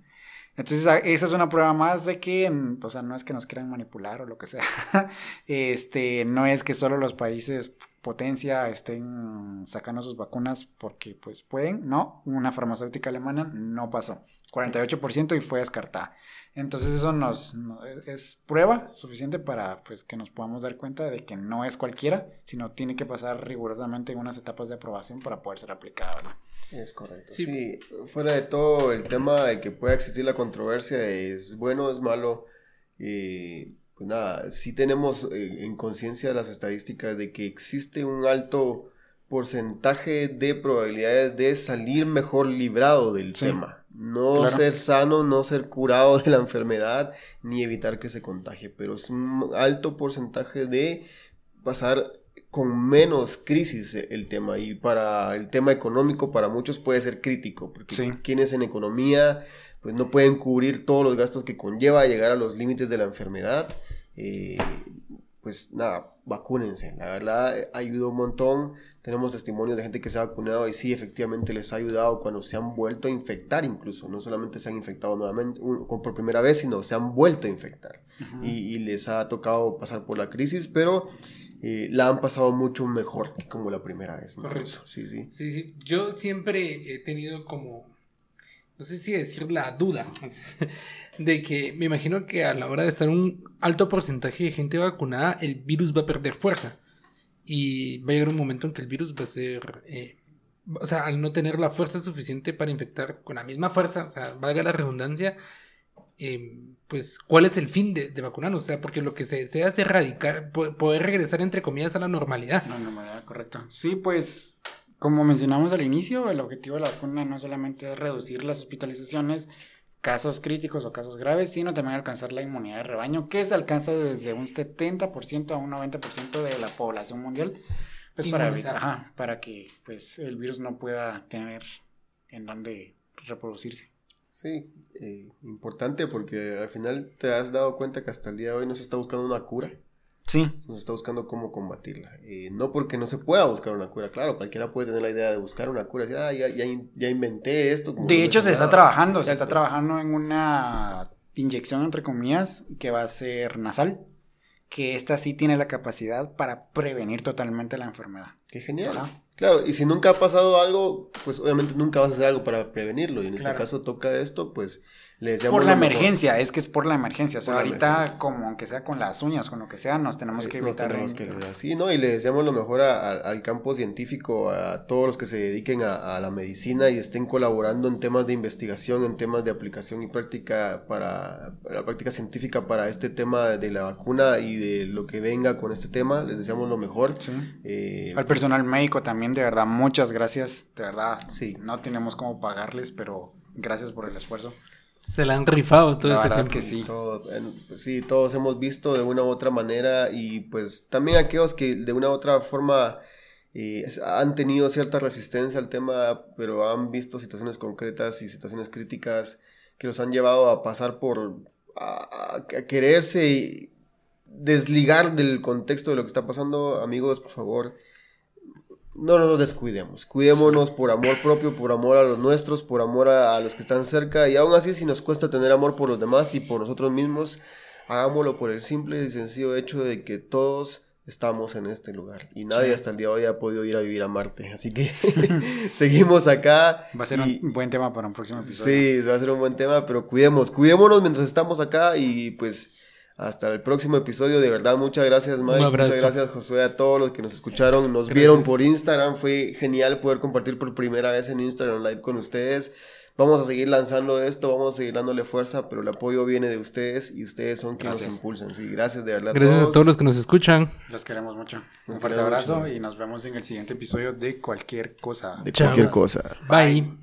Entonces, esa es una prueba más de que, mm, o sea, no es que nos quieran manipular o lo que sea. Este, no es que solo los países potencia estén sacando sus vacunas porque pues pueden, no, una farmacéutica alemana no pasó, 48% y fue descartada. Entonces eso nos, no- es prueba suficiente para pues que nos podamos dar cuenta de que no es cualquiera, sino tiene que pasar rigurosamente unas etapas de aprobación para poder ser aplicada, ¿verdad? Es correcto. Sí. Sí. fuera de todo el tema de que pueda existir la controversia, es bueno, es malo. eh, pues nada, sí tenemos eh, en conciencia las estadísticas de que existe un alto porcentaje de probabilidades de salir mejor librado del Sí. tema. No Claro. ser sano, no ser curado de la enfermedad, ni evitar que se contagie, pero es un alto porcentaje de pasar con menos crisis eh, el tema y para el tema económico para muchos puede ser crítico porque Sí. quienes en economía pues no pueden cubrir todos los gastos que conlleva llegar a los límites de la enfermedad eh, pues nada vacúnense la verdad eh, ayuda un montón tenemos testimonios de gente que se ha vacunado y sí efectivamente les ha ayudado cuando se han vuelto a infectar incluso no solamente se han infectado nuevamente un- por primera vez sino se han vuelto a infectar y, y les ha tocado pasar por la crisis, pero eh, la han pasado mucho mejor que como la primera vez. Correcto. Sí, sí. Sí, sí. Yo siempre he tenido como, no sé si decir la duda, de que me imagino que a la hora de estar un alto porcentaje de gente vacunada, el virus va a perder fuerza. Y va a llegar un momento en que el virus va a ser, eh, o sea, al no tener la fuerza suficiente para infectar con la misma fuerza, o sea, valga la redundancia, eh, pues, ¿cuál es el fin de, de vacunarnos? O sea, porque lo que se desea es erradicar, po- poder regresar, entre comillas, a la normalidad. No, no, manera correcta. Sí, pues, como mencionamos al inicio, el objetivo de la vacuna no solamente es reducir las hospitalizaciones, casos críticos o casos graves, sino también alcanzar la inmunidad de rebaño, que se alcanza desde un 70% a un 90% de la población mundial, pues para, evitar- Inmunizada. ajá, para que pues, el virus no pueda tener en dónde reproducirse. Sí, eh, importante porque al final te has dado cuenta que hasta el día de hoy no se está buscando una cura. Sí. Se está buscando cómo combatirla. Eh, no porque no se pueda buscar una cura, claro, cualquiera puede tener la idea de buscar una cura, decir, ah, ya, ya, ya inventé esto. como De hecho, se está trabajando, se está trabajando en una inyección, entre comillas, que va a ser nasal, que esta sí tiene la capacidad para prevenir totalmente la enfermedad. Qué genial. Ajá. Claro, y si nunca ha pasado algo, pues obviamente nunca vas a hacer algo para prevenirlo. Y en Claro. este caso toca esto, pues le deseamos Por la mejor. emergencia, es que es por la emergencia. O sea, Por ahorita, como aunque sea con las uñas, con lo que sea, nos tenemos que Nos evitar. tenemos que lograr. Sí, ¿no? Y le deseamos lo mejor a- a- al campo científico, a todos los que se dediquen a, a la medicina y estén colaborando en temas de investigación, en temas de aplicación y práctica para, para la práctica científica para este tema de la vacuna y de lo que venga con este tema. Les deseamos lo mejor. Sí. Eh, Al personal médico también, de verdad, muchas gracias. De verdad, Sí. no tenemos cómo pagarles, pero gracias por el esfuerzo. Se la han rifado todo La este verdad tiempo. que sí. Todo- en- pues sí, todos hemos visto de una u otra manera y pues también aquellos que de una u otra forma eh, han tenido cierta resistencia al tema, pero han visto situaciones concretas y situaciones críticas que los han llevado a pasar por a, a quererse y desligar del contexto de lo que está pasando. Amigos, por favor, no nos descuidemos. Cuidémonos por amor propio, por amor a los nuestros, por amor a, a los que están cerca. Y aún así, si nos cuesta tener amor por los demás y por nosotros mismos, hagámoslo por el simple y sencillo hecho de que todos estamos en este lugar. Y nadie Sí. hasta el día de hoy ha podido ir a vivir a Marte. Así que seguimos acá. Va a ser y- un buen tema para un próximo episodio. Sí, va a ser un buen tema, pero cuidemos, cuidémonos mientras estamos acá y pues hasta el próximo episodio. De verdad, muchas gracias, Mike. Un abrazo. Muchas gracias, Josué, a todos los que nos escucharon, nos Gracias. vieron por Instagram. Fue genial poder compartir por primera vez en Instagram Live con ustedes. Vamos a seguir lanzando esto, vamos a seguir dándole fuerza, pero el apoyo viene de ustedes y ustedes son quienes nos Gracias. impulsan. Sí, gracias de verdad. Gracias a todos los que nos escuchan. Los queremos mucho. Nos Un fuerte abrazo mucho. y nos vemos en el siguiente episodio de cualquier cosa. de Chao. cualquier cosa. Bye.